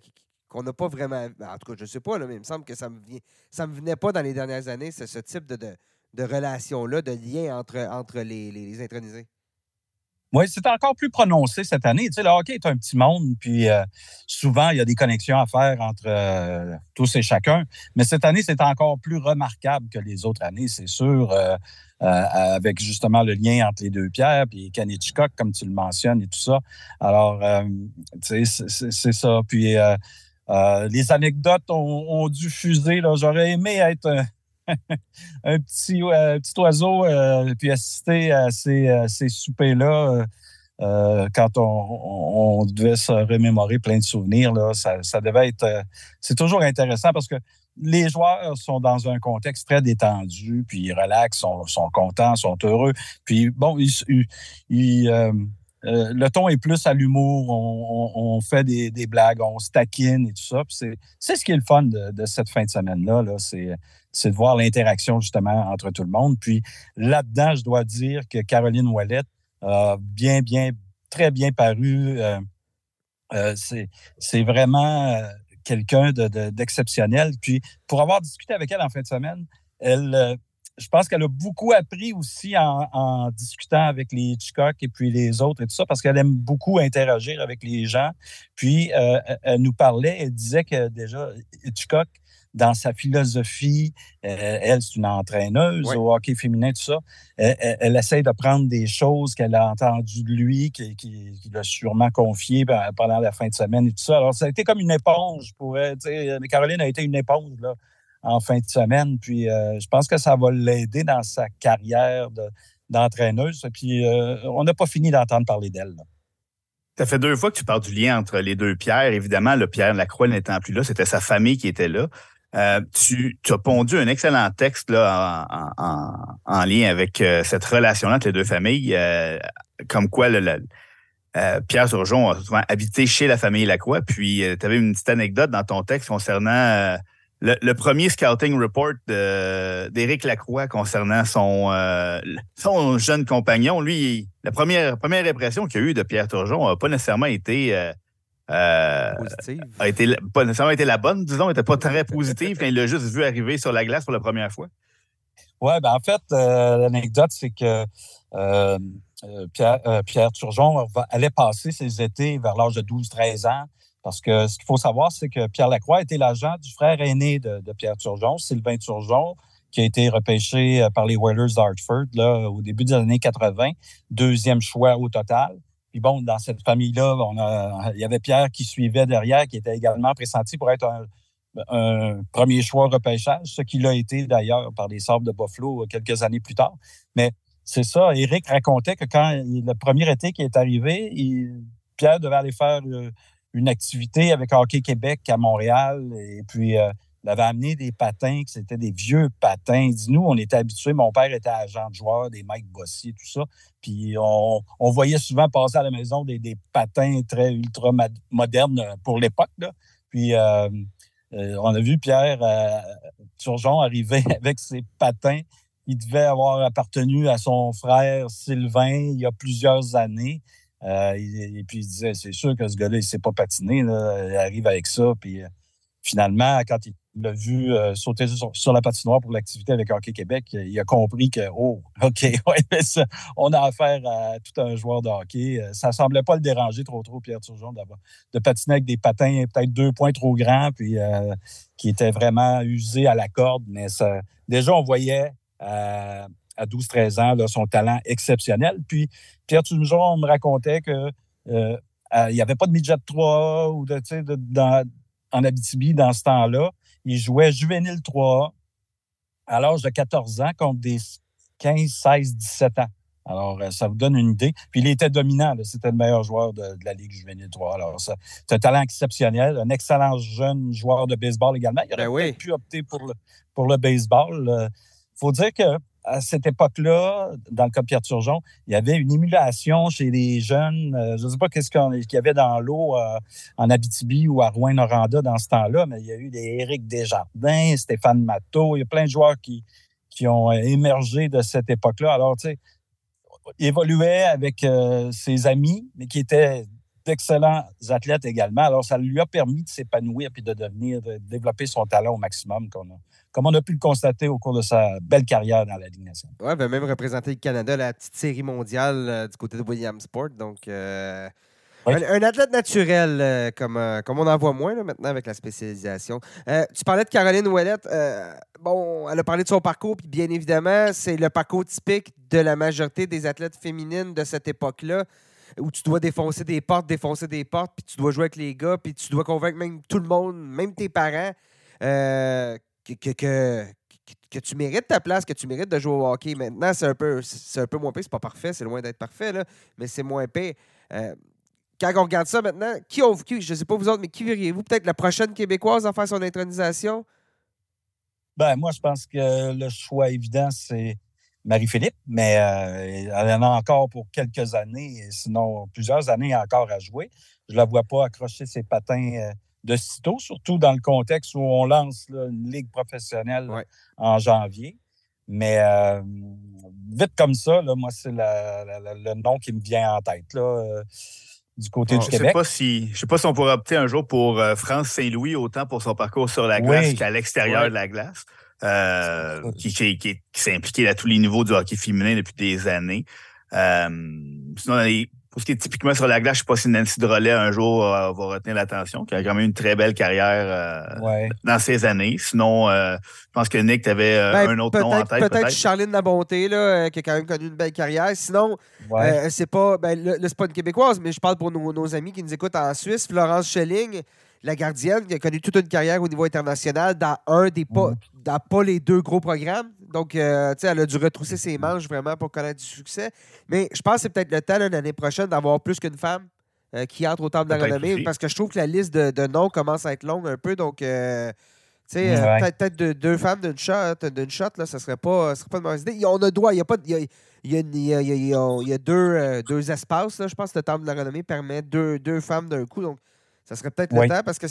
qu'on n'a pas vraiment. En tout cas, je ne sais pas, là, mais il me semble que ça me, vient, ça me venait pas dans les dernières années, ce, ce type de, de, de relation-là, de lien entre, entre les, les, les intronisés. Oui, c'est encore plus prononcé cette année. Tu sais, le hockey est un petit monde, puis euh, souvent, il y a des connexions à faire entre euh, tous et chacun. Mais cette année, c'est encore plus remarquable que les autres années, c'est sûr, euh, euh, avec justement le lien entre les deux pierres, puis Ken Hitchcock, comme tu le mentionnes, et tout ça. Alors, euh, tu sais, c'est- ça. Puis, les anecdotes ont, ont dû fuser. J'aurais aimé être un, petit, euh, petit oiseau euh, puis assister à ces, à ces soupers-là. euh, euh, quand on, devait se remémorer plein de souvenirs, là, ça, ça devait être. euh, c'est toujours intéressant parce que les joueurs sont dans un contexte très détendu, puis ils relaxent, sont, contents, sont heureux. Puis bon, euh, euh, le ton est plus à l'humour, on, fait des, blagues, on se taquine et tout ça. C'est ce qui est le fun de, de cette fin de semaine-là. Là, c'est, c'est de voir l'interaction justement entre tout le monde. Puis là-dedans, je dois dire que Caroline Ouellette a bien, bien, très bien paru. Euh, euh, c'est, vraiment euh, quelqu'un de, de- d'exceptionnel. Puis pour avoir discuté avec elle en fin de semaine, elle, je pense qu'elle a beaucoup appris aussi en, discutant avec les Hitchcock et puis les autres et tout ça, parce qu'elle aime beaucoup interagir avec les gens. Puis elle- elle nous parlait, elle disait que déjà Hitchcock, dans sa philosophie, euh, elle, c'est une entraîneuse au hockey féminin, tout ça. Elle, elle, elle essaie de prendre des choses qu'elle a entendues de lui, qu'il qui, qui l'a sûrement confié ben, pendant la fin de semaine et tout ça. Alors, ça a été comme une éponge pour elle. Caroline a été une éponge là, en fin de semaine. Puis, euh, je pense que ça va l'aider dans sa carrière de- d'entraîneuse. Puis, euh, on n'a pas fini d'entendre parler d'elle. Ça fait deux fois que tu parles du lien entre les deux pierres. Évidemment, le Pierre Lacroix n'étant plus là, c'était sa famille qui était là. Euh, tu, tu as pondu un excellent texte là, en, en- en- en lien avec euh, cette relation-là entre les deux familles, euh, comme quoi Pierre Surgeon a souvent habité chez la famille Lacroix. Puis, tu avais une petite anecdote dans ton texte concernant le, premier scouting report d'Éric Lacroix concernant son, son jeune compagnon. Lui, la première, première impression qu'il a eue de Pierre Turgeon n'a pas nécessairement été euh, a été pas nécessairement été la bonne, disons, n'était pas très positive quand il l'a juste vu arriver sur la glace pour la première fois. Oui, ben en fait, euh, l'anecdote, c'est que euh, Pierre, Pierre, Turgeon allait passer ses étés vers l'âge de 12-13 ans. Parce que ce qu'il faut savoir, c'est que Pierre Lacroix était l'agent du frère aîné de, Pierre Turgeon, Sylvain Turgeon, qui a été repêché par les Whalers d'Hartford au début des années 80, deuxième choix au total. Puis bon, dans cette famille-là, il y avait Pierre qui suivait derrière, qui était également pressenti pour être un, premier choix repêchage, ce qu'il a été d'ailleurs par les Sables de Buffalo quelques années plus tard. Mais c'est ça, Eric racontait que quand le premier été qui est arrivé, Pierre devait aller faire euh, une activité avec Hockey Québec à Montréal. Et puis, euh, il avait amené des patins, que c'était des vieux patins. Il dit, nous, on était habitués, mon père était agent de joueur, des Mike Bossy, tout ça. Puis on, voyait souvent passer à la maison des, patins très ultra modernes pour l'époque. Puis euh, euh, on a vu Pierre euh, Turgeon arriver avec ses patins. Il devait avoir appartenu à son frère Sylvain il y a plusieurs années. et, puis il disait, c'est sûr que ce gars-là, il ne sait pas patiner. Il arrive avec ça. Puis finalement, quand il l'a vu euh, sauter sur, la patinoire pour l'activité avec Hockey Québec, il a compris que, oh, OK, on a affaire à tout un joueur de hockey. Euh, ça semblait pas le déranger trop, trop, Pierre Turgeon, de patiner avec des patins peut-être deux points trop grands, puis euh, qui étaient vraiment usés à la corde. Mais ça, déjà, on voyait à 12-13 ans son talent exceptionnel. Puis Pierre Turgeon me racontait que. il n'y avait pas de midget 3 ou de, de, dans, en Abitibi dans ce temps-là. Il jouait juvénile 3 à l'âge de 14 ans contre des 15, 16, 17 ans. Alors, euh, ça vous donne une idée. Puis il était dominant. C'était le meilleur joueur de, la Ligue juvénile 3. Alors, c'est un talent exceptionnel. Un excellent jeune joueur de baseball également. Il aurait ben pu opter pour le, pour le baseball. Il euh, faut dire que à cette époque-là, dans le cas de Pierre Turgeon, il y avait une émulation chez les jeunes. Euh, je ne sais pas qu'est-ce qu'il y avait dans l'eau euh, en Abitibi ou à Rouen-Noranda dans ce temps-là, mais il y a eu des Éric Desjardins, Stéphane Matteau, il y a plein de joueurs qui, ont émergé de cette époque-là. Alors, tu sais, évoluait avec euh, ses amis, mais qui étaient d'excellents athlètes également. Alors, ça lui a permis de s'épanouir puis de devenir, de développer son talent au maximum, comme, comme on a pu le constater au cours de sa belle carrière dans la Ligue nationale. Oui, il même représenté le Canada à la petite série mondiale euh, du côté de Williamsport. Donc, euh, un, athlète naturel, euh, comme, comme on en voit moins maintenant avec la spécialisation. tu parlais de Caroline Ouellette. bon, elle a parlé de son parcours, puis bien évidemment, c'est le parcours typique de la majorité des athlètes féminines de cette époque-là où tu dois défoncer des portes, défoncer des portes, puis tu dois jouer avec les gars, puis tu dois convaincre même tout le monde, même tes parents, euh, que, que, tu mérites ta place, que tu mérites de jouer au hockey. Maintenant, c'est un peu, c'est un peu moins pire. C'est pas parfait, c'est loin d'être parfait, là, mais c'est moins pire. Euh, quand on regarde ça maintenant, qui, ont, qui je ne sais pas vous autres, mais qui verriez-vous peut-être la prochaine Québécoise à faire son intronisation? Ben, moi, je pense que le choix évident, c'est Marie-Philippe, mais euh, elle en a encore pour quelques années, sinon plusieurs années encore à jouer. Je ne la vois pas accrocher ses patins euh, de sitôt, surtout dans le contexte où on lance une ligue professionnelle en janvier. Mais euh, vite comme ça, moi, c'est le nom qui me vient en tête. Là, du côté du Québec. Pas si, je ne sais pas si on pourrait opter un jour pour France Saint-Louis, autant pour son parcours sur la glace qu'à l'extérieur de la glace. Euh, qui, s'est impliqué à tous les niveaux du hockey féminin depuis des années. Euh, sinon, ce qui est typiquement sur la glace, je ne sais pas si Nancy Drolet un jour euh, va retenir l'attention, qui a quand même une très belle carrière dans ces années. Sinon, je pense que Nick, tu avais ben, un autre nom en tête. Peut-être Charline Labonté, là, qui a quand même connu une belle carrière. Sinon, c'est pas, ben, pas une Québécoise, mais je parle pour nos, nos, amis qui nous écoutent en Suisse. Florence Schelling, la gardienne qui a connu toute une carrière au niveau international dans un des pas, mhm. dans pas les deux gros programmes. Donc, euh, sais, elle a dû retrousser ses manches vraiment pour connaître du succès. Mais je pense que c'est peut-être le temps l'année prochaine d'avoir plus qu'une femme euh, qui entre au temple de la renommée parce que je trouve que la liste de, noms commence à être longue un peu. Donc, euh, sais, euh, peut-être deux, femmes d'une shot, d'une shot, là, ça serait pas, serait pas une mauvaise idée. On a droit, il y a pas, il y a, il y a, il y a, deux, deux espaces. Là. Je pense que le temple de la renommée permet deux, deux femmes d'un coup. Donc, ça serait peut-être le temps parce que,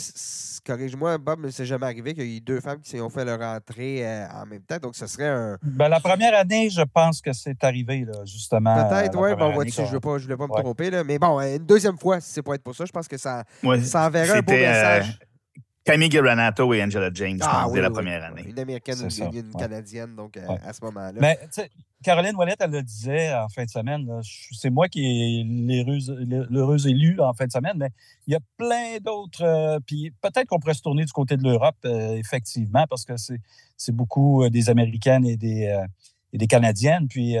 corrige-moi, Bob, mais c'est jamais arrivé qu'il y ait eu deux femmes qui ont fait leur entrée euh, en même temps. Donc, ce serait un. Ben, la première année, je pense que c'est arrivé, là, justement. Peut-être, oui. Bon, vois je ne veux pas, je voulais pas me tromper. Là. Mais bon, une deuxième fois, si c'est pour être pour ça, je pense que ça, ça enverrait un beau message. Euh, Camille Granato et Angela James, ah, dès la première année. Une américaine, une, une canadienne, donc à ce moment-là. Mais, Caroline Ouellette, elle le disait en fin de semaine. C'est moi qui ai l'heureuse élue en fin de semaine, mais il y a plein d'autres. Euh, puis peut-être qu'on pourrait se tourner du côté de l'Europe, euh, effectivement, parce que c'est beaucoup euh, des Américaines et des, et des Canadiennes. Puis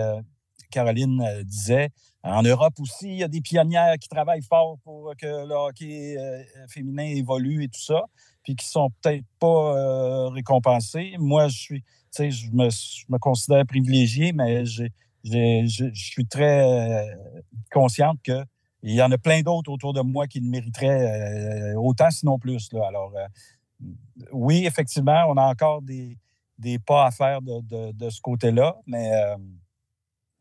Caroline disait en Europe aussi, il y a des pionnières qui travaillent fort pour que le hockey féminin évolue et tout ça, puis qui sont peut-être pas récompensées. Moi, je suis je me, je me considère privilégié, mais je suis très euh, consciente qu'il y en a plein d'autres autour de moi qui le mériteraient euh, autant, sinon plus. Là. Alors, euh, oui, effectivement, on a encore des, pas à faire de, ce côté-là, mais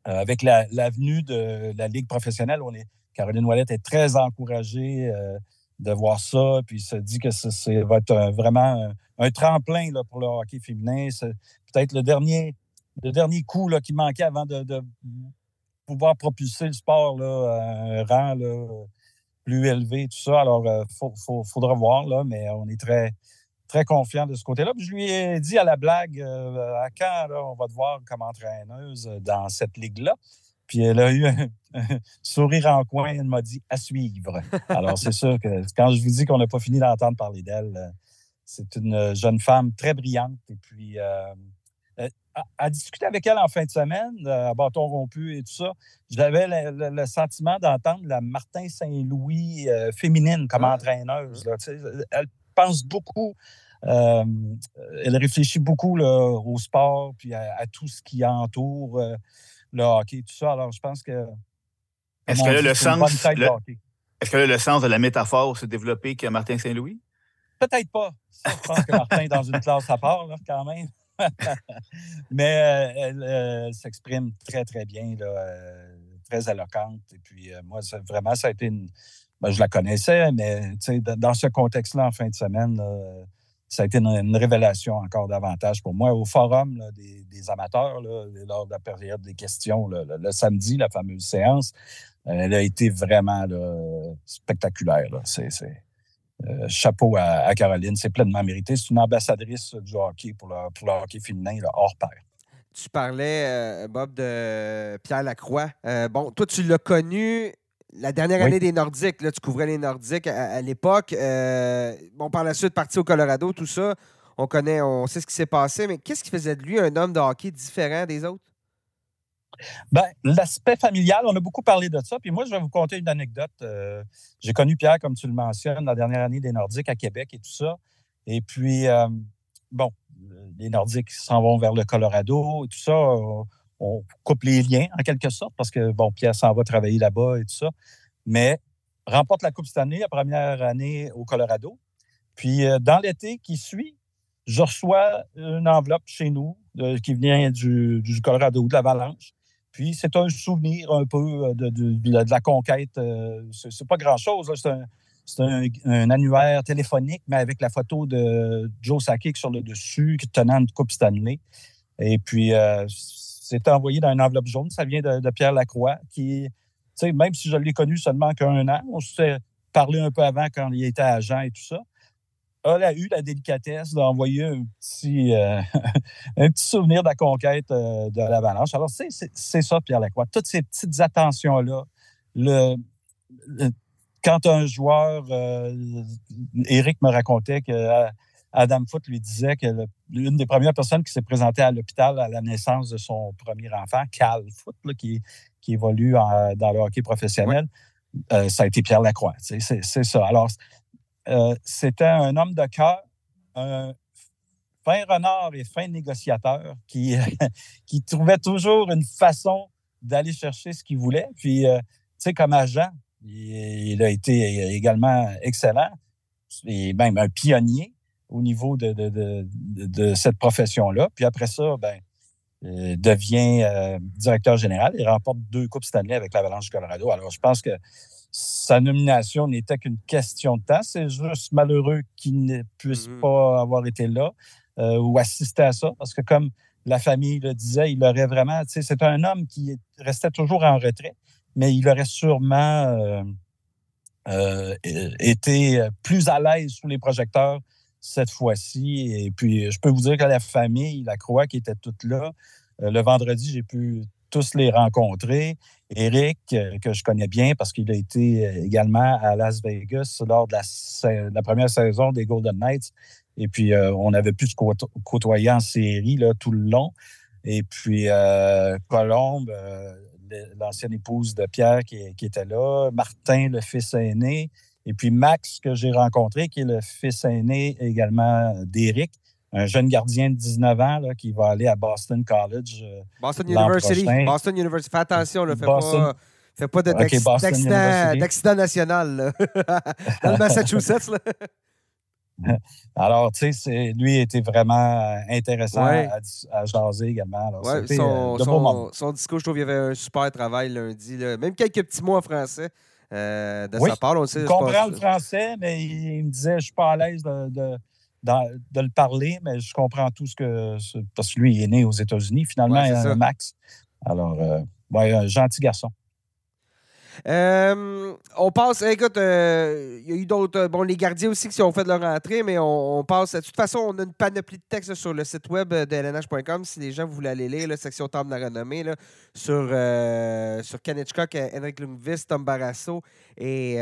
avec l'avenue de la Ligue professionnelle, on est, Caroline Ouellette est très encouragée de voir ça, puis se dit que ça va être vraiment un, tremplin là, pour le hockey féminin. C'est peut-être le dernier, le dernier coup là, qui manquait avant de, pouvoir propulser le sport là, à un rang plus élevé, tout ça. Alors, il euh, faudra voir, là, mais on est très, très confiant de ce côté-là. je lui ai dit à la blague, euh, à quand on va te voir comme entraîneuse dans cette ligue-là? Puis elle a eu un, sourire en coin. Elle m'a dit à suivre. Alors, c'est sûr que quand je vous dis qu'on n'a pas fini d'entendre parler d'elle, euh, c'est une jeune femme très brillante. Et puis, euh, à, discuter avec elle en fin de semaine, à bâton rompu et tout ça, j'avais le, sentiment d'entendre la Martin Saint-Louis féminine comme ah. entraîneuse. elle pense beaucoup. elle réfléchit beaucoup au sport puis à, tout ce qui entoure le hockey, tout ça. Alors, je pense que. Est-ce que, le sens, est-ce que le sens de la métaphore s'est développé que Martin Saint-Louis? Peut-être pas. je pense que Martin est dans une classe à part, là, quand même. Mais euh, elle, s'exprime très, très bien, là, euh, très éloquente. Et puis, euh, moi, vraiment, ça a été une. Ben, je la connaissais, mais dans ce contexte-là, en fin de semaine, ça a été une, révélation encore davantage pour moi. Au forum des, amateurs, lors de la période des questions, le, samedi, la fameuse séance, euh, elle a été vraiment spectaculaire. C'est, euh, chapeau à, Caroline, c'est pleinement mérité. C'est une ambassadrice du hockey pour le, hockey féminin hors pair. Tu parlais, euh, Bob, de Pierre Lacroix. bon, toi, tu l'as connu la dernière année des Nordiques, là, tu couvrais les Nordiques à, l'époque. Euh, bon, par la suite, parti au Colorado, tout ça. On connaît, on sait ce qui s'est passé, mais qu'est-ce qui faisait de lui un homme de hockey différent des autres? Ben, l'aspect familial, on a beaucoup parlé de ça. Puis moi, je vais vous conter une anecdote. Euh, j'ai connu Pierre, comme tu le mentionnes, la dernière année des Nordiques à Québec et tout ça. Et puis, euh, bon, les Nordiques s'en vont vers le Colorado et tout ça on coupe les liens en quelque sorte parce que, bon, Pierre s'en va travailler là-bas et tout ça. Mais remporte la Coupe cette année, la première année au Colorado. Puis euh, dans l'été qui suit, je reçois une enveloppe chez nous qui vient du, Colorado, de l'Avalanche. Puis c'est un souvenir un peu euh, de, la conquête. Euh, c'est pas grand-chose. C'est un, annuaire téléphonique, mais avec la photo de Joe Sakic sur le dessus, tenant une Coupe Stanley. Et puis, c'est envoyé dans une enveloppe jaune. Ça vient de, Pierre Lacroix, qui, même si je l'ai connu seulement qu'un an, on s'est parlé un peu avant quand il était agent et tout ça, elle a eu la délicatesse d'envoyer un petit, euh, un petit souvenir de la conquête euh, de l'Avalanche. Alors, c'est ça, Pierre Lacroix. Toutes ces petites attentions-là. Le, quand un joueur, Eric euh, me racontait que Adam Foote lui disait que l'une des premières personnes qui s'est présentée à l'hôpital à la naissance de son premier enfant, Cal Foote, qui, qui évolue dans le hockey professionnel, euh, ça a été Pierre Lacroix. C'est ça. Alors, euh, c'était un homme de cœur, un fin renard et fin négociateur qui, qui trouvait toujours une façon d'aller chercher ce qu'il voulait. Puis, euh, tu sais, comme agent, il, a été également excellent et même un pionnier. Au niveau de, de, cette profession-là. Puis après ça, ben, devient directeur général. Il remporte deux Coupes Stanley avec l'Avalanche du Colorado. Alors, je pense que sa nomination n'était qu'une question de temps. C'est juste malheureux qu'il ne puisse mm-hmm. pas avoir été là ou assister à ça. Parce que comme la famille le disait, il aurait vraiment, c'est un homme qui restait toujours en retrait, mais il aurait sûrement euh, euh, été plus à l'aise sous les projecteurs cette fois-ci. Et puis, je peux vous dire que la famille, la Croix qui était toute là, euh, le vendredi, j'ai pu tous les rencontrer. Eric, que je connais bien parce qu'il a été également à Las Vegas lors de la première saison des Golden Knights. Et puis, euh, on avait pu se côtoyer en série tout le long. Et puis, euh, Colombe, euh, l'ancienne épouse de Pierre qui, était là, Martin, le fils aîné, et puis Max, que j'ai rencontré, qui est le fils aîné également d'Éric, un jeune gardien de 19 ans là, qui va aller à Boston College. Boston University. Boston University. Fais attention, là, fais pas. Fais pas d'accident national dans le Massachusetts. Là. Alors, tu sais, lui était vraiment euh, intéressant à, jaser également. ouais, son, son, discours, je trouve qu'il y avait un super travail lundi. Même quelques petits mots en français euh, de sa part. On sait, comprend le français, mais il, me disait je ne suis pas à l'aise de, de, le parler, mais je comprends tout ce que. Parce que lui, il est né aux États-Unis, finalement, ouais, Max. Alors, euh, un gentil garçon. Euh, on passe, écoute, euh, il y a eu d'autres, bon, les gardiens aussi qui ont fait leur entrée, mais on, passe. De toute façon, on a une panoplie de textes sur le site web de lnh.com si les gens voulaient aller lire, la section Temple de la renommée, là, sur, euh, sur Henrik Lundqvist, Tom Barrasso et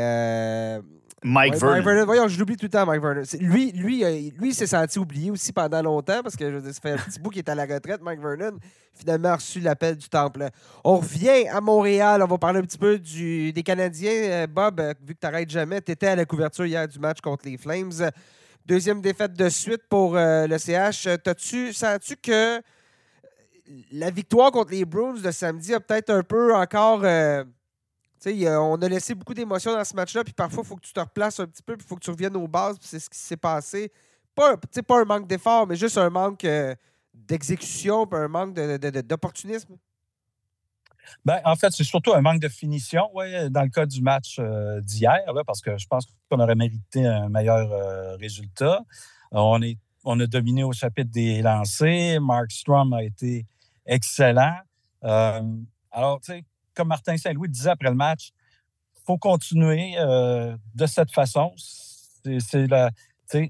Mike, Vernon. Voyons, je l'oublie tout le temps, Mike Vernon. Lui, lui, euh, lui, s'est senti oublié aussi pendant longtemps parce que je ça fait un petit bout qu'il est à la retraite. Mike Vernon, finalement, a reçu l'appel du Temple. On revient à Montréal. On va parler un petit peu du, des Canadiens. Euh, Bob, euh, vu que tu n'arrêtes jamais, tu étais à la couverture hier du match contre les Flames. Deuxième défaite de suite pour le CH. T'as-tu, sens-tu que la victoire contre les Bruins de samedi a peut-être un peu encore on a laissé beaucoup d'émotions dans ce match-là, puis parfois, il faut que tu te replaces un petit peu, puis il faut que tu reviennes aux bases, puis c'est ce qui s'est passé. Pas, pas un manque d'effort, mais juste un manque euh, d'exécution, puis un manque d'opportunisme. Ben, en fait, c'est surtout un manque de finition, ouais, dans le cas du match euh, d'hier, parce que je pense qu'on aurait mérité un meilleur euh, résultat. On, est, a dominé au chapitre des lancers. Mark Strom a été excellent. alors, tu sais, comme Martin Saint-Louis disait après le match, faut continuer euh, de cette façon. C'est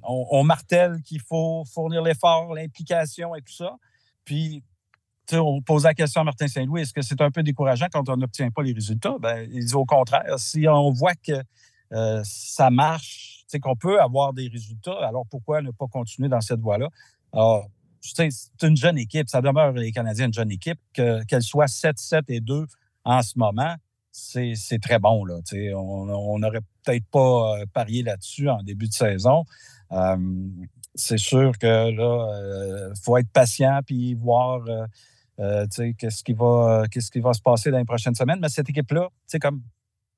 on, martèle qu'il faut fournir l'effort, l'implication et tout ça. Puis, on pose la question à Martin Saint-Louis, est-ce que c'est un peu décourageant quand on n'obtient pas les résultats? Ben, il au contraire, si on voit que euh, ça marche, qu'on peut avoir des résultats, alors pourquoi ne pas continuer dans cette voie-là? Alors, c'est une jeune équipe, ça demeure les Canadiens une jeune équipe, qu'elle soit 7-7 et 2 en ce moment, c'est très bon. Là, on n'aurait peut-être pas euh, parié là-dessus en début de saison. Euh, c'est sûr que là, euh, faut être patient puis voir qu'est-ce qui, va, qui va se passer dans les prochaines semaines. Mais cette équipe-là, comme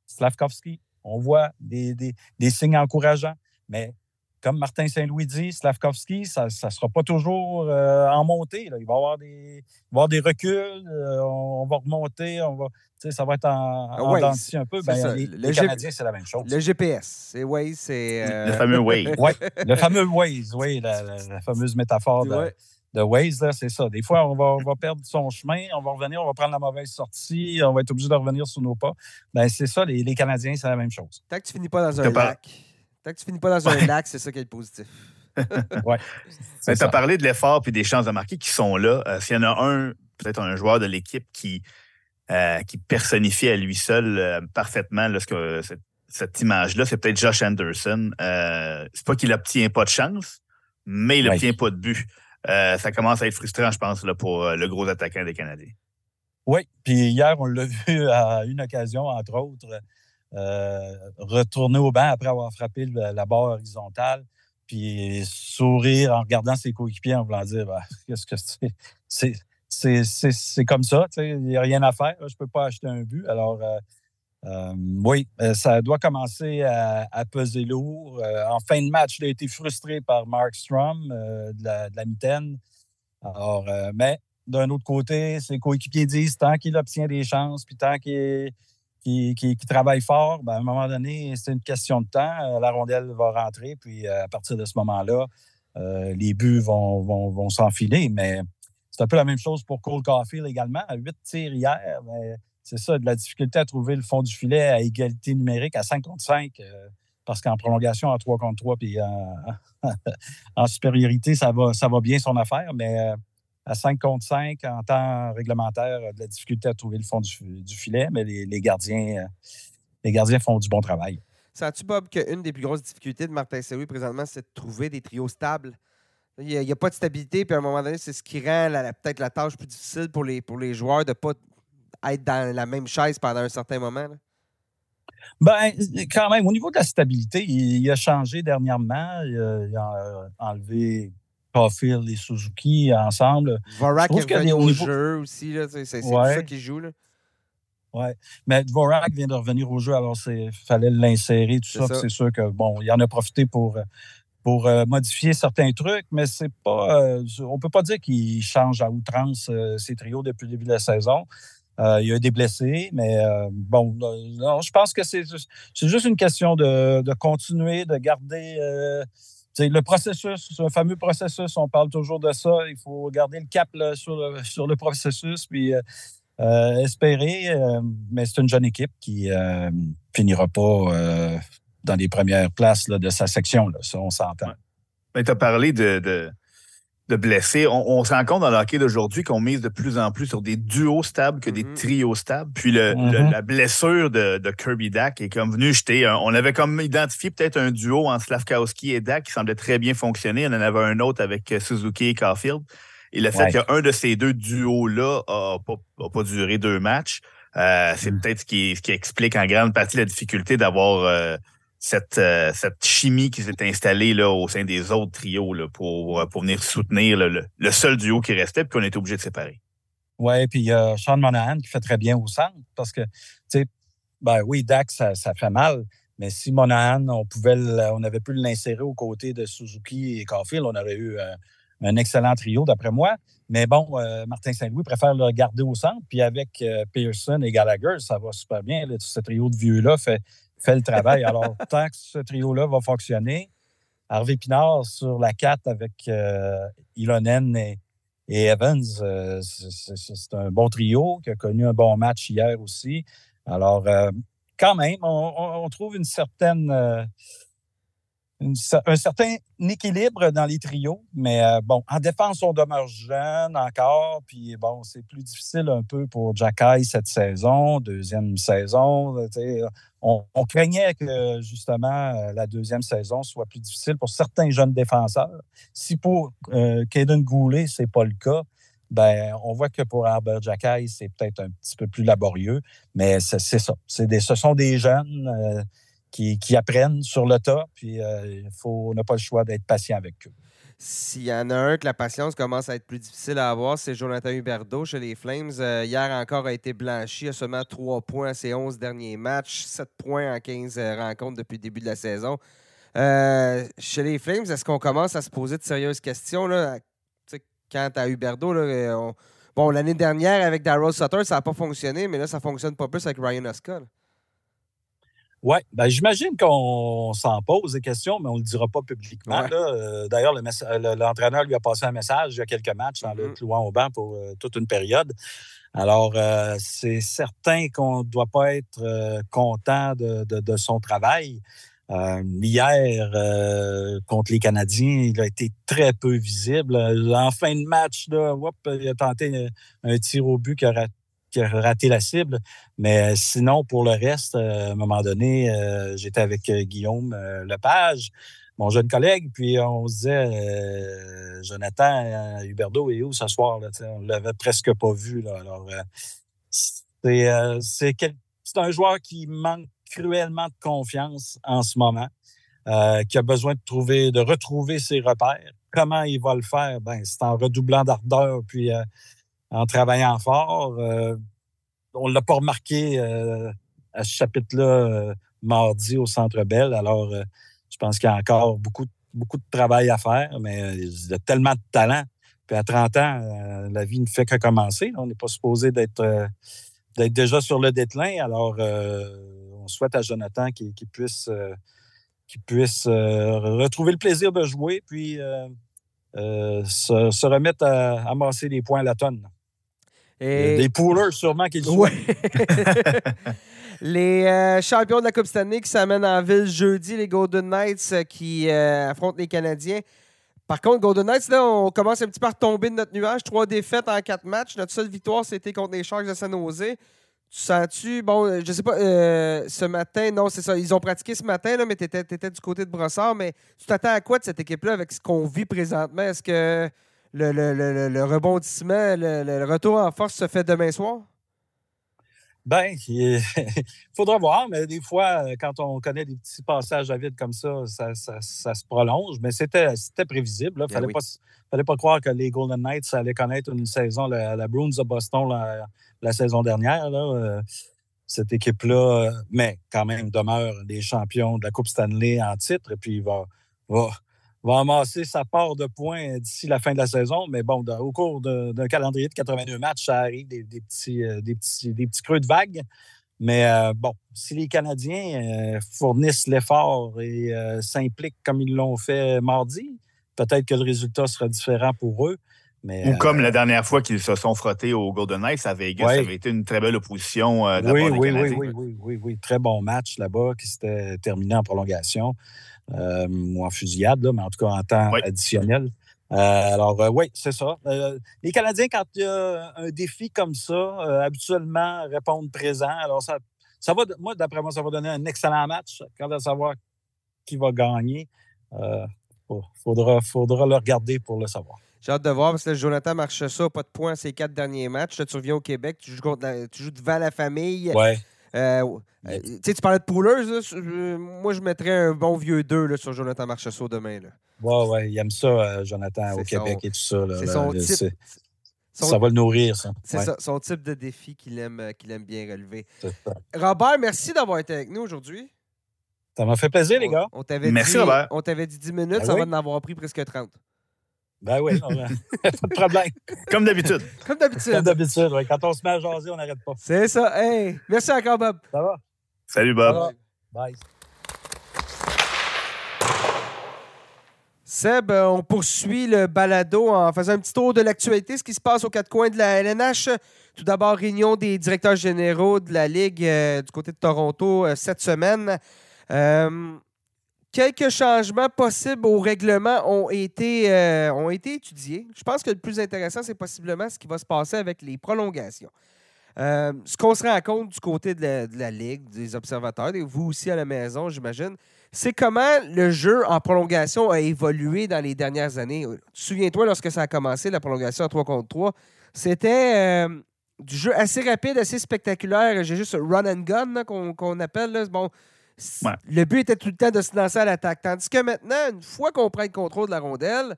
Slavkovski, on voit des, des signes encourageants. Mais comme Martin Saint-Louis dit, Slavkovski, ça ne sera pas toujours euh, en montée. Il, va y avoir des, avoir des reculs, euh, on, va remonter, on va, ça va être en, en un peu. Ben, les, Canadiens, c'est la même chose. Le GPS, c'est Waze, c'est... Euh, le fameux Waze. oui, le fameux Waze, oui, la, fameuse métaphore de, de Waze, c'est ça. Des fois, on va, on va, perdre son chemin, on va revenir, on va prendre la mauvaise sortie, on va être obligé de revenir sur nos pas. Ben, c'est ça, les, les Canadiens, c'est la même chose. Tant que tu finis pas dans un lac... Tant que tu finis pas dans un lac, c'est ça qui est le positif. oui. Tu as parlé de l'effort et des chances de marquer qui sont là. Euh, s'il y en a un, peut-être un joueur de l'équipe qui, euh, qui personnifie à lui seul euh, parfaitement cette, image-là, c'est peut-être Josh Anderson. c'est pas qu'il obtient pas de chance, mais il n'obtient pas de but. ça commence à être frustrant, je pense, là, pour le gros attaquant des Canadiens. Oui, puis hier, on l'a vu à une occasion, entre autres. Euh, retourner au banc après avoir frappé la barre horizontale, puis sourire en regardant ses coéquipiers en voulant dire bah, qu'est-ce que c'est? C'est comme ça, il n'y a rien à faire. Je ne peux pas acheter un but. Alors, euh, oui, ça doit commencer à, peser lourd. en fin de match, il a été frustré par Mark Strom de la, de mitaine. Alors, mais d'un autre côté, ses coéquipiers disent tant qu'il obtient des chances, puis tant qu'il travaille fort, ben, à un moment donné, c'est une question de temps. La rondelle va rentrer, puis à partir de ce moment-là, les buts vont, vont s'enfiler. Mais c'est un peu la même chose pour Cole Caulfield également. À huit tirs hier, mais c'est ça, de la difficulté à trouver le fond du filet à égalité numérique à 5 contre 5, euh, parce qu'en prolongation, à 3 contre 3, puis en, supériorité, ça va, ça va bien son affaire, mais euh, à 5 contre 5, en temps réglementaire, de la difficulté à trouver le fond du, filet, mais les, gardiens, euh, les gardiens font du bon travail. Sens-tu, Bob, qu'une des plus grosses difficultés de Martin Saint-Louis présentement, c'est de trouver des trios stables? Il n'y a, pas de stabilité, puis à un moment donné, c'est ce qui rend peut-être la tâche plus difficile pour les, pour les joueurs de ne pas être dans la même chaise pendant un certain moment. Ben, quand même, au niveau de la stabilité, il, a changé dernièrement. Il a, enlevé Caulfield et Suzuki ensemble. Vorak est revenu au jeu aussi. C'est ça qui joue. Oui, mais Dvorak vient de revenir au jeu, alors il fallait l'insérer, tout ça. C'est sûr que bon, il en a profité pour pour euh, modifier certains trucs, mais c'est pas. Euh, on peut pas dire qu'il change à outrance euh, ses trios depuis le début de la saison. il y a des blessés, mais bon, non, je pense que c'est juste une question de, continuer, de garder le processus, un fameux processus, on parle toujours de ça. Il faut garder le cap sur, le, processus, puis espérer. mais c'est une jeune équipe qui finira pas dans les premières places de sa section. Ça, on s'entend. Mais tu as parlé de, blessés. On, se rend compte dans le hockey d'aujourd'hui qu'on mise de plus en plus sur des duos stables que des mm-hmm. trios stables. Puis mm-hmm. la blessure de, Kirby Dak est comme venue jeter. on avait comme identifié peut-être un duo entre Slavkowski et Dak qui semblait très bien fonctionner. On en avait un autre avec euh, Suzuki et Caulfield. Et le fait qu'un de ces deux duos-là n'a pas, pas, duré deux matchs, euh, c'est mm. peut-être ce qui, ce qui, explique en grande partie la difficulté d'avoir euh, cette, euh, cette chimie qui s'est installée là, au sein des autres trios là, pour, euh, pour venir soutenir le, seul duo qui restait, puis qu'on était obligé de séparer. Oui, puis il y a Sean Monahan qui fait très bien au centre parce que, tu sais, ben oui, Dax, ça, ça, fait mal, mais si Monahan, on pouvait, on avait pu l'insérer aux côtés de Suzuki et Caulfield, on aurait eu euh, un, excellent trio, d'après moi. Mais bon, Martin Saint-Louis préfère le garder au centre, puis avec Pearson et Gallagher, ça va super bien. ce trio de vieux-là fait, fait le travail. Alors, tant que ce trio-là va fonctionner, Harvey Pinard sur la 4 avec euh, Ilonen et, Evans, euh, c'est un bon trio qui a connu un bon match hier aussi. Alors, euh, quand même, on, trouve une certaine un certain équilibre dans les trios, mais euh, bon, en défense, on demeure jeune encore, puis bon, c'est plus difficile un peu pour Jacky cette saison, deuxième saison. On, craignait que justement euh, la deuxième saison soit plus difficile pour certains jeunes défenseurs. Si pour euh, Goulet, c'est pas le cas, ben, on voit que pour Albert Jacky, c'est peut-être un petit peu plus laborieux, mais c'est ça. Ce sont des jeunes qui, apprennent sur le tas, puis euh, faut, on n'a pas le choix d'être patient avec eux. S'il y en a un que la patience commence à être plus difficile à avoir, c'est Jonathan Huberdeau chez les Flames. Euh, hier encore a été blanchi, a seulement 3 points à ses 11 derniers matchs, 7 points en 15 euh, rencontres depuis le début de la saison. chez les Flames, est-ce qu'on commence à se poser de sérieuses questions là, quant à Huberdeau? Bon, l'année dernière, avec Darryl Sutter, ça n'a pas fonctionné, mais là, ça ne fonctionne pas plus avec Ryan Oscar. Oui, ben, j'imagine qu'on s'en pose des questions, mais on ne le dira pas publiquement. Euh, d'ailleurs, l'entraîneur lui a passé un message il y a quelques matchs en le mm-hmm. clouant au banc pour euh, toute une période. Alors, euh, c'est certain qu'on ne doit pas être content de, son travail. hier, contre les Canadiens, il a été très peu visible. En fin de match, là, il a tenté un, tir au but qui aurait qui a raté la cible. Mais sinon, pour le reste, euh, à un moment donné, euh, j'étais avec euh, Guillaume Lepage, mon jeune collègue, puis on se disait, Jonathan, Huberdo est où ce soir? Là, on ne l'avait presque pas vu. Là. Alors, c'est, un joueur qui manque cruellement de confiance en ce moment, qui a besoin de trouver, de retrouver ses repères. Comment il va le faire? Ben, c'est en redoublant d'ardeur, puis en travaillant fort. Euh, on l'a pas remarqué euh, à ce chapitre-là mardi au Centre Bell. Alors, je pense qu'il y a encore beaucoup, beaucoup de travail à faire, mais il y a tellement de talent. Puis à 30 ans, la vie ne fait que commencer. On n'est pas supposé d'être déjà sur le déclin. Alors, on souhaite à Jonathan qu'il puisse, puisse retrouver le plaisir de jouer, puis se, remettre à amasser des points à la tonne. Des poolers, sûrement, qu'il jouent. Les euh, champions de la Coupe Stanley qui s'amènent en ville jeudi, les Golden Knights euh, qui euh, affrontent les Canadiens. Par contre, Golden Knights, là, on commence un petit peu à retomber de notre nuage. Trois défaites en quatre matchs. Notre seule victoire, c'était contre les Sharks de San Jose. Tu sens-tu, bon, je sais pas, ce matin, non, c'est ça, ils ont pratiqué ce matin, là, mais tu étais, du côté de Brossard, mais tu t'attends à quoi de cette équipe-là avec ce qu'on vit présentement? Est-ce que le, le, rebondissement, le, retour en force se fait demain soir? Ben, il faudra voir, mais des fois, euh, quand on connaît des petits passages à vide comme ça, ça, se prolonge. Mais c'était prévisible. Il ne ben fallait, pas, fallait pas croire que les Golden Knights allaient connaître une saison, la, la Bruins de Boston, la, saison dernière. Euh, cette équipe-là, mais quand même, demeure des champions de la Coupe Stanley en titre. Et puis, il va, va, va amasser sa part de points d'ici la fin de la saison. Mais bon, au cours d'un calendrier de 82 matchs, ça arrive des, petits, euh, des, petits, des petits creux de vague. Mais euh, bon, si les Canadiens euh, fournissent l'effort et s'impliquent comme ils l'ont fait mardi, peut-être que le résultat sera différent pour eux. Mais, Ou comme la dernière fois qu'ils se sont frottés au Golden Knights à Vegas, ça avait été une très belle opposition de la oui, oui, Oui, oui, oui, oui, oui, très bon match là-bas qui s'était terminé en prolongation. Euh, ou en fusillade, mais en tout cas en temps additionnel. Euh, alors, euh, oui, c'est ça. les Canadiens, quand il y a un défi comme ça, habituellement répondent présent. Alors, ça, ça va, moi, d'après moi, ça va donner un excellent match. Quand on savoir qui va gagner, il faudra, faudra le regarder pour le savoir. J'ai hâte de voir parce que Jonathan marche ça, pas de points ces quatre derniers matchs. Là, tu reviens au Québec, tu joues, tu joues devant la famille. Ouais. Euh, euh, tu parlais de poolers. moi, je mettrais un bon vieux 2 là, sur Jonathan Marchessault demain. Là. Ouais, ouais, il aime ça, euh, Jonathan, au Québec et tout ça. C'est son type. Ça va le nourrir, ça. C'est ça, son type de défi qu'il aime, qu'il aime bien relever. Robert, merci d'avoir été avec nous aujourd'hui. Ça m'a fait plaisir, les gars. On, merci, Robert. On t'avait dit 10 minutes, ben ça va en avoir pris presque 30. Ben oui, pas de problème. Comme d'habitude. Comme d'habitude. Comme d'habitude, Quand on se met à jaser, on n'arrête pas. C'est ça. Hey, merci encore, Bob. Ça va? Salut, Bob. Bye. Seb, euh, on poursuit le balado en faisant un petit tour de l'actualité, ce qui se passe aux quatre coins de la LNH. Tout d'abord, réunion des directeurs généraux de la Ligue euh, du côté de Toronto euh, cette semaine. Quelques changements possibles au règlement ont été, euh, ont été étudiés. Je pense que le plus intéressant, c'est possiblement ce qui va se passer avec les prolongations. Euh, ce qu'on se rend compte du côté de la, Ligue, des observateurs, et vous aussi à la maison, j'imagine, c'est comment le jeu en prolongation a évolué dans les dernières années. Souviens-toi, lorsque ça a commencé, la prolongation en 3 contre 3, c'était euh, du jeu assez rapide, assez spectaculaire. J'ai juste run and gun qu'on appelle. Bon, le but était tout le temps de se lancer à l'attaque. Tandis que maintenant, une fois qu'on prend le contrôle de la rondelle,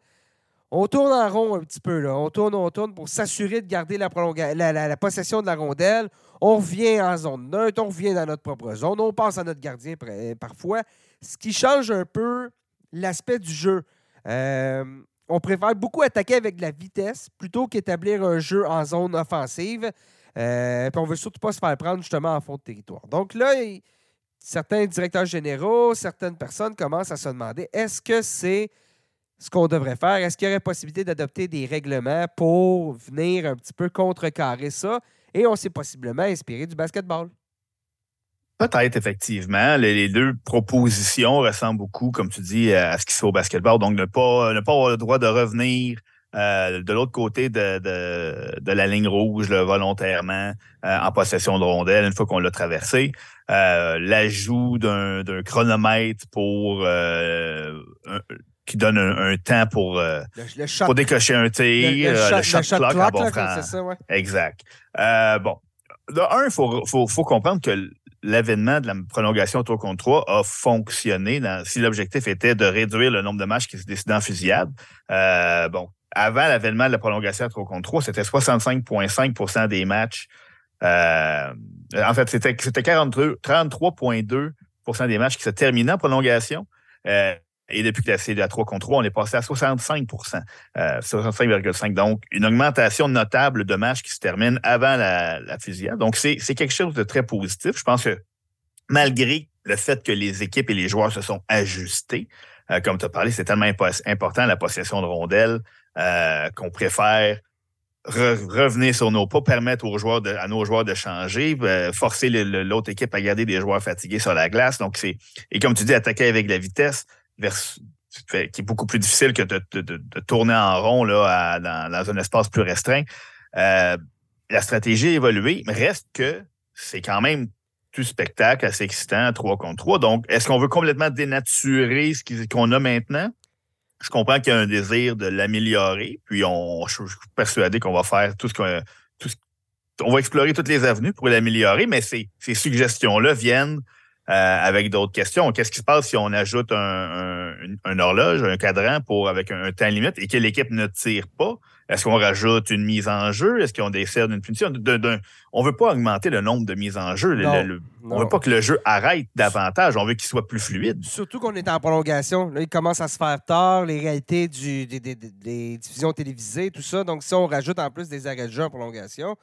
on tourne en rond un petit peu. Là. On tourne, on tourne pour s'assurer de garder la, la, possession de la rondelle. On revient en zone neutre, on revient dans notre propre zone, on passe à notre gardien parfois. Ce qui change un peu l'aspect du jeu. Euh, on préfère beaucoup attaquer avec de la vitesse plutôt qu'établir un jeu en zone offensive. Euh, puis on veut surtout pas se faire prendre justement en fond de territoire. Donc là, certains directeurs généraux, certaines personnes commencent à se demander est-ce que c'est ce qu'on devrait faire? Est-ce qu'il y aurait possibilité d'adopter des règlements pour venir un petit peu contrecarrer ça? Et on s'est possiblement inspiré du basketball. Peut-être, effectivement. Les, deux propositions ressemblent beaucoup, comme tu dis, à ce qui se fait au basketball. Donc, ne pas, ne pas avoir le droit de revenir euh, de l'autre côté de, de, la ligne rouge volontairement euh, en possession de rondelle une fois qu'on l'a traversé. Euh, l'ajout d'un chronomètre pour qui donne un, temps pour, le, pour décocher un tir, le, shot, clock, bon Ça, ouais. Exact. bon, de un, il faut, faut, faut, comprendre que l'avènement de la prolongation 3 contre 3 a fonctionné si l'objectif était de réduire le nombre de matchs qui se décidaient en fusillade. bon, avant l'avènement de la prolongation à 3 contre 3, c'était 65,5% des matchs en fait, c'était 33,2% des matchs qui se terminaient en prolongation. Et depuis que c'est à 3 contre 3, on est passé à 65% 65,5 Donc, une augmentation notable de matchs qui se terminent avant la, la fusillade. Donc, c'est quelque chose de très positif. Je pense que malgré le fait que les équipes et les joueurs se sont ajustés, euh, comme tu as parlé, c'est tellement important la possession de rondelles euh, qu'on préfère revenir sur nos pas, permettre aux joueurs à nos joueurs de changer, euh, forcer l'autre équipe à garder des joueurs fatigués sur la glace. Donc, c'est et comme tu dis, attaquer avec la vitesse, qui est beaucoup plus difficile que de, tourner en rond là, dans, un espace plus restreint. la stratégie a évolué, mais reste que c'est quand même tout spectacle assez excitant, 3 contre 3. Donc, est-ce qu'on veut complètement dénaturer ce qu'on a maintenant? Je comprends qu'il y a un désir de l'améliorer, puis on, je, suis persuadé qu'on va faire tout ce qu'on. On va explorer toutes les avenues pour l'améliorer, mais ces, ces suggestions-là viennent avec d'autres questions. Qu'est-ce qui se passe si on ajoute un, horloge, un cadran pour avec un, temps limite et que l'équipe ne tire pas? Est-ce qu'on rajoute une mise en jeu? Est-ce qu'on décide d'une punition? on ne veut pas augmenter le nombre de mises en jeu. on ne veut pas que le jeu arrête davantage. On veut qu'il soit plus fluide. Surtout qu'on est en prolongation. Là, il commence à se faire tard, les réalités du, des, des, diffusions télévisées, tout ça. Donc, si on rajoute en plus des arrêts de jeu en prolongation,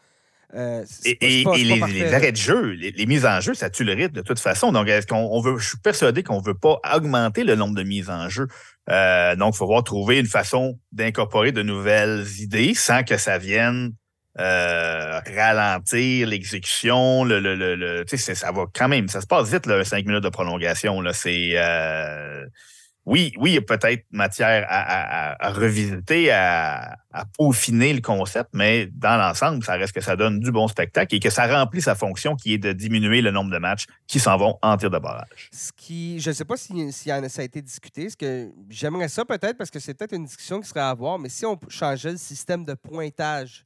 euh, et, les, arrêts de jeu, les, mises en jeu, ça tue le rythme de toute façon. Donc, est-ce qu'on veut, je suis persuadé qu'on ne veut pas augmenter le nombre de mises en jeu. Euh, donc, il faut voir trouver une façon d'incorporer de nouvelles idées sans que ça vienne euh, ralentir l'exécution. Le, le, le, ça va quand même, ça se passe vite, là, cinq minutes de prolongation. C'est oui, oui, il y a peut-être matière à, revisiter, à, peaufiner le concept, mais dans l'ensemble, ça reste que ça donne du bon spectacle et que ça remplit sa fonction qui est de diminuer le nombre de matchs qui s'en vont en tir de barrage. Ce qui, je ne sais pas si, ça a été discuté, ce que j'aimerais ça peut-être parce que c'est peut-être une discussion qui serait à avoir, mais si on changeait le système de pointage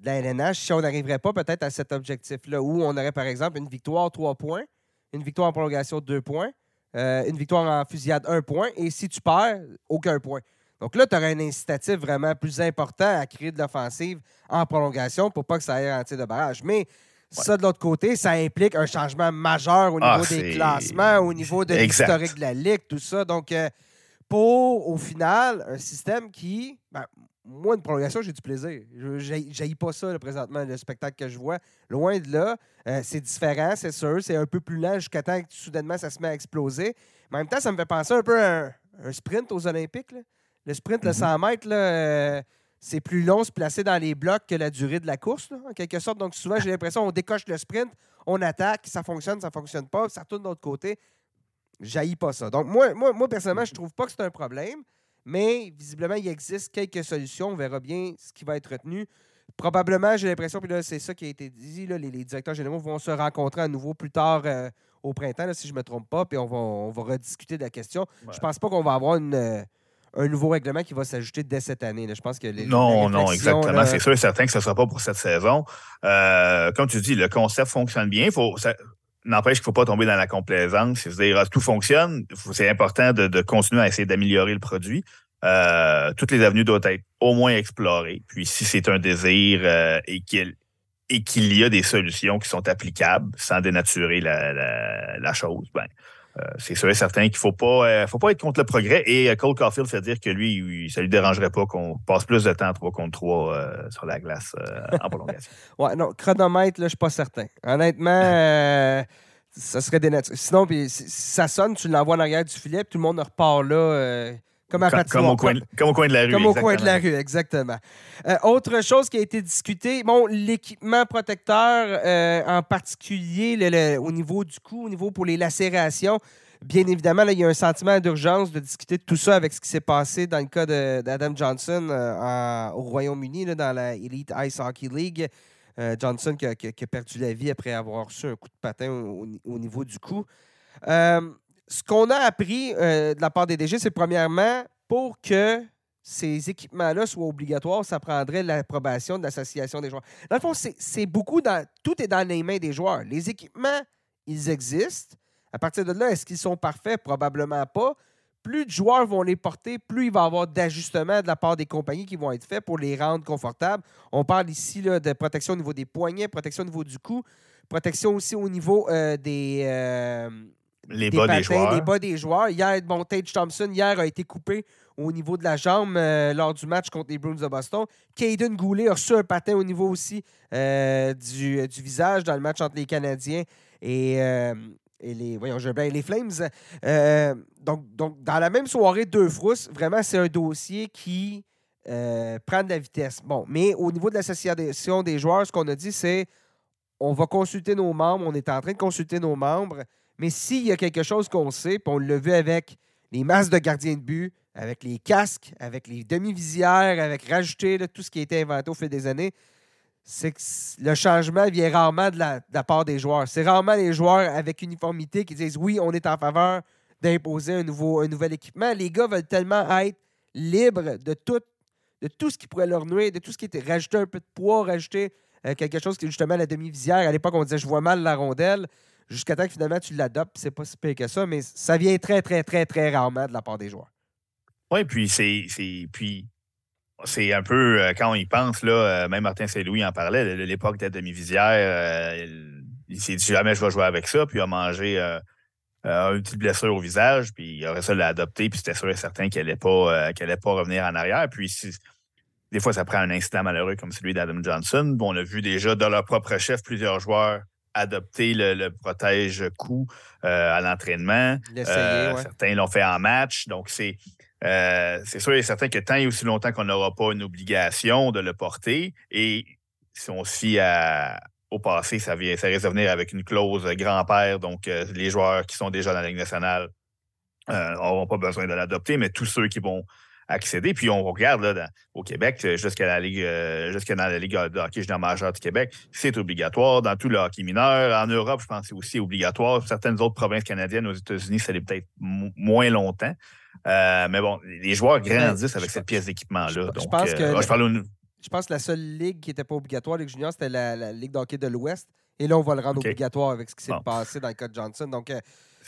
de la LNH, si on n'arriverait pas peut-être à cet objectif-là, où on aurait par exemple une victoire, trois points, une victoire en prolongation, deux points, euh, une victoire en fusillade, un point. Et si tu perds, aucun point. Donc là, tu aurais un incitatif vraiment plus important à créer de l'offensive en prolongation pour pas que ça aille en tir de barrage. Mais ça, de l'autre côté, ça implique un changement majeur au ah, niveau des classements, au niveau de l'historique de la Ligue, tout ça. Donc, euh, pour, au final, un système qui, ben, moi, une prolongation, j'ai du plaisir. Je n'aille pas ça présentement, le spectacle que je vois. Loin de là, euh, c'est différent, c'est sûr. C'est un peu plus lent jusqu'à temps que soudainement ça se met à exploser. Mais en même temps, ça me fait penser un peu à un, sprint aux Olympiques. Le sprint, le 100 mhm. mètres, euh, c'est plus long se placer dans les blocs que la durée de la course, en quelque sorte. Donc souvent, j'ai l'impression qu'on décoche le sprint, on attaque, ça fonctionne, ça fonctionne pas, ça retourne de l'autre côté. J'haïs pas ça. Donc moi, moi, moi personnellement, je trouve pas que c'est un problème. Mais visiblement, il existe quelques solutions. On verra bien ce qui va être retenu. Probablement, j'ai l'impression, puis là, c'est ça qui a été dit, là, les, directeurs généraux vont se rencontrer à nouveau plus tard euh, au printemps, si je ne me trompe pas, puis on va, on va rediscuter de la question. Je Je pense pas qu'on va avoir euh, un nouveau règlement qui va s'ajouter dès cette année. Je pense que non, non, exactement. C'est sûr et certain que ce ne sera pas pour cette saison. Euh, comme tu dis, le concept fonctionne bien. Faut, N'empêche qu'il ne faut pas tomber dans la complaisance. C'est-à-dire, ah, tout fonctionne. C'est important de, continuer à essayer d'améliorer le produit. Euh, toutes les avenues doivent être au moins explorées. Puis si c'est un désir euh, et qu'il y a des solutions qui sont applicables sans dénaturer la, chose, ben, euh, c'est sûr et certain qu'il ne faut pas, faut pas être contre le progrès. Et Cole Caulfield fait dire que lui, ça ne lui dérangerait pas qu'on passe plus de temps 3 contre 3 sur la glace en prolongation. ouais, non, chronomètre, là, je ne suis pas certain. Honnêtement, ça serait dénaturé. Sinon, si ça sonne, tu l'envoies en arrière du filet, puis tout le monde repart là. Comme, au coin, de la rue. Comme au coin de la rue, exactement. Euh, autre chose qui a été discutée, bon, l'équipement protecteur, euh, en particulier au niveau du cou, au niveau pour les lacérations. Bien évidemment, là, il y a un sentiment d'urgence de discuter de tout ça avec ce qui s'est passé dans le cas d'Adam Johnson euh, au Royaume-Uni, dans la Elite Ice Hockey League. Johnson qui a, perdu la vie après avoir reçu un coup de patin au, niveau du cou ce qu'on a appris euh, de la part des DG, c'est premièrement, pour que ces équipements-là soient obligatoires, ça prendrait l'approbation de l'association des joueurs. Dans le fond, c'est beaucoup dans. Tout est dans les mains des joueurs. Les équipements, ils existent. À partir de là, est-ce qu'ils sont parfaits? Probablement pas. plus de joueurs vont les porter, plus il va y avoir d'ajustements de la part des compagnies qui vont être faits pour les rendre confortables. On parle ici là, de protection au niveau des poignets, protection au niveau du cou, protection aussi au niveau euh, des, euh, les bas des joueurs. Les bas des joueurs. Hier, bon, Tage Thompson, hier, a été coupé au niveau de la jambe euh, lors du match contre les Bruins de Boston. Caden Goulet a reçu un patin au niveau aussi du, du, visage dans le match entre les Canadiens et, et les, voyons, je les Flames. Euh, donc, donc, dans la même soirée, deux frousses, vraiment, c'est un dossier qui euh, prend de la vitesse. Bon, mais au niveau de l'association des joueurs, ce qu'on a dit, c'est on va consulter nos membres, on est en train de consulter nos membres, mais s'il y a quelque chose qu'on sait, puis on l'a vu avec les masques de gardiens de but, avec les casques, avec les demi-visières, avec rajouter tout ce qui a été inventé au fil des années, c'est que le changement vient rarement de la, part des joueurs. C'est rarement les joueurs avec uniformité qui disent oui, on est en faveur d'imposer un, un nouvel équipement. Les gars veulent tellement être libres de tout, de tout ce qui pourrait leur nuire, de tout ce qui était rajouter un peu de poids, rajouter euh, quelque chose qui est justement la demi-visière. À l'époque, on disait je vois mal la rondelle. Jusqu'à temps que finalement tu l'adoptes, c'est pas si pire que ça, mais ça vient très, très, très, très rarement de la part des joueurs. Oui, puis c'est. Puis c'est un peu, euh, quand on y pense, là, euh, même Martin Saint-Louis en parlait, de l'époque de la demi-visière, euh, il, s'est dit jamais je vais jouer avec ça, puis il a mangé une petite blessure au visage, puis il aurait ça l'adopter, puis c'était sûr et certain qu'elle n'allait pas, pas revenir en arrière. Puis des fois, ça prend un incident malheureux comme celui d'Adam Johnson. on a vu déjà dans leur propre chef plusieurs joueurs adopter le, protège-coup à l'entraînement. Certains l'ont fait en match. Donc, c'est euh, c'est sûr et certain que tant et aussi longtemps qu'on n'aura pas une obligation de le porter, et si on se fie au passé, ça, vient, ça risque de venir avec une clause grand-père, donc euh, les joueurs qui sont déjà dans la Ligue nationale n'auront euh, pas besoin de l'adopter, mais tous ceux qui vont accéder. Puis on regarde là, au Québec, jusqu'à la Ligue, jusqu'à dans la Ligue de hockey junior majeur du Québec, c'est obligatoire. Dans tout le hockey mineur, en Europe, je pense que c'est aussi obligatoire. Certaines autres provinces canadiennes aux États-Unis, ça l'est peut-être moins longtemps. Euh, mais bon, les joueurs grandissent avec cette pièce d'équipement-là. Je, pense que. Euh, je, pense que la seule ligue qui n'était pas obligatoire, la Ligue junior, c'était la, Ligue d'hockey de l'Ouest. Et là, on va le rendre obligatoire avec ce qui s'est passé dans le cas de Johnson. Donc,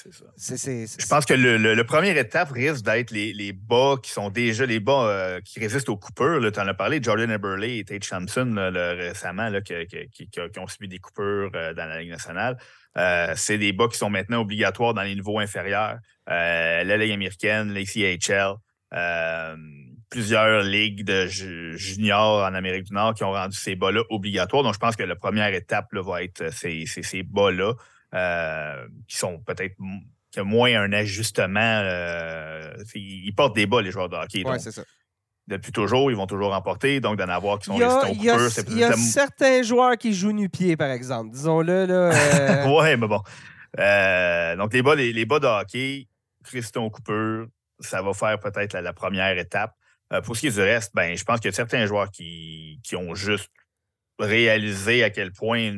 euh, c'est ça. je pense que le, le, première étape risque d'être les, les, bas qui sont déjà les bas qui résistent aux coupures. Tu en as parlé, Jordan Eberle et Tate Thompson récemment qui, ont subi des coupures dans la Ligue nationale. c'est des bas qui sont maintenant obligatoires dans les niveaux inférieurs. Euh, la Ligue américaine, l'ACHL, euh, plusieurs ligues de juniors en Amérique du Nord qui ont rendu ces bas-là obligatoires. Donc, je pense que la première étape va être ces, ces, bas-là, euh, qui sont peut-être qui ont moins un ajustement. ils portent des bas, les joueurs de hockey. Oui, c'est ça depuis toujours, ils vont toujours remporter. Donc, d'en avoir qui sont restés au coupeur, Il y a certains joueurs qui jouent nu-pied, par exemple. Disons-le. Là, oui, mais bon. donc, les bas, les, les bas de hockey, Christon Cooper, ça va faire peut-être la, première étape. Euh, pour ce qui est du reste, ben, je pense qu'il y a certains joueurs qui, qui ont juste réalisé à quel point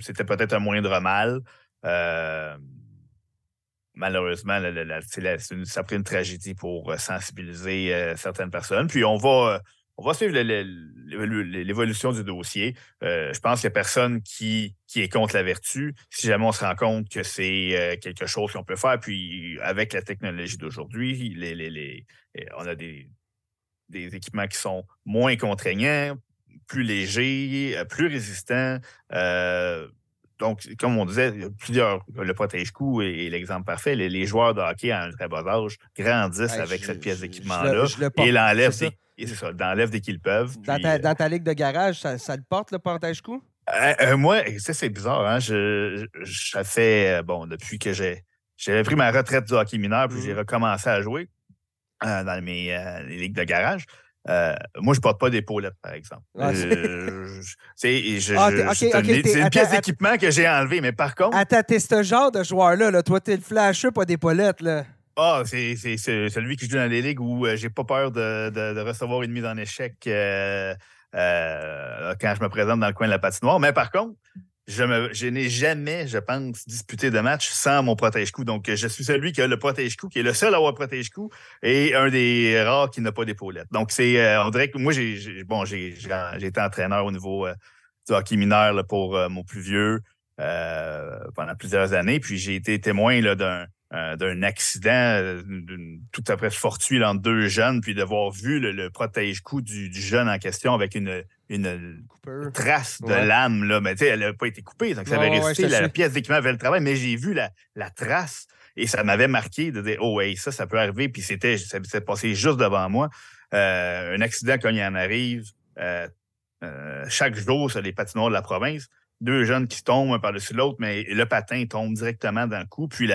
c'était peut-être un moindre mal. Euh, malheureusement, ça a pris une tragédie pour sensibiliser euh, certaines personnes. Puis on va on va suivre l'évolution du dossier. Euh, je pense qu'il n'y a personne qui, qui, est contre la vertu. Si jamais on se rend compte que c'est euh, quelque chose qu'on peut faire, puis avec la technologie d'aujourd'hui, on a des, équipements qui sont moins contraignants, plus légers, euh, plus résistants. Donc, comme on disait, plusieurs, le protège-coup est, l'exemple parfait. Les, joueurs de hockey à un très bas âge grandissent avec cette pièce d'équipement-là et l'enlèvent et c'est ça, dès qu'ils peuvent. dans, ta, ligue de garage, ça, le porte, le portage-coup? Euh, euh, moi, ça, c'est bizarre. Hein? Je, je, fait, euh, bon, depuis que j'ai j'avais pris ma retraite du hockey mineur, puis j'ai mmh. recommencé à jouer dans mes ligues de garage. Moi, je ne porte pas d'épaulettes, par exemple. c'est une pièce d'équipement que j'ai enlevée, mais par contre. Attends, t'es ce genre de joueur-là. Là. Toi, t'es le flasheux, pas d'épaulettes. là. Ah, c'est celui qui joue dans les ligues où euh, j'ai pas peur de, recevoir une mise en échec euh, euh, quand je me présente dans le coin de la patinoire. Mais par contre, je, n'ai jamais, je pense, disputé de match sans mon protège-coup. Donc, je suis celui qui a le protège-coup, qui est le seul à avoir protège-coup et un des rares qui n'a pas d'épaulette. Donc, c'est, on dirait que moi, j'ai, bon, j'ai, été entraîneur au niveau du hockey mineur pour mon plus vieux pendant plusieurs années. Puis, j'ai été témoin d'un d'un accident tout à fait fortuit entre deux jeunes, puis d'avoir vu le, protège-coup du, jeune en question avec une, une trace de lame. Là. Mais elle n'a pas été coupée, donc ça avait resté, la, pièce d'équipement avait le travail, mais j'ai vu la, la trace et ça m'avait marqué de dire Oh, hey, ça, ça peut arriver. Puis c'était, ça s'est passé juste devant moi. un accident, quand il en arrive, chaque jour sur les patinoires de la province, deux jeunes qui tombent un par-dessus l'autre, mais le patin tombe directement dans le cou. Puis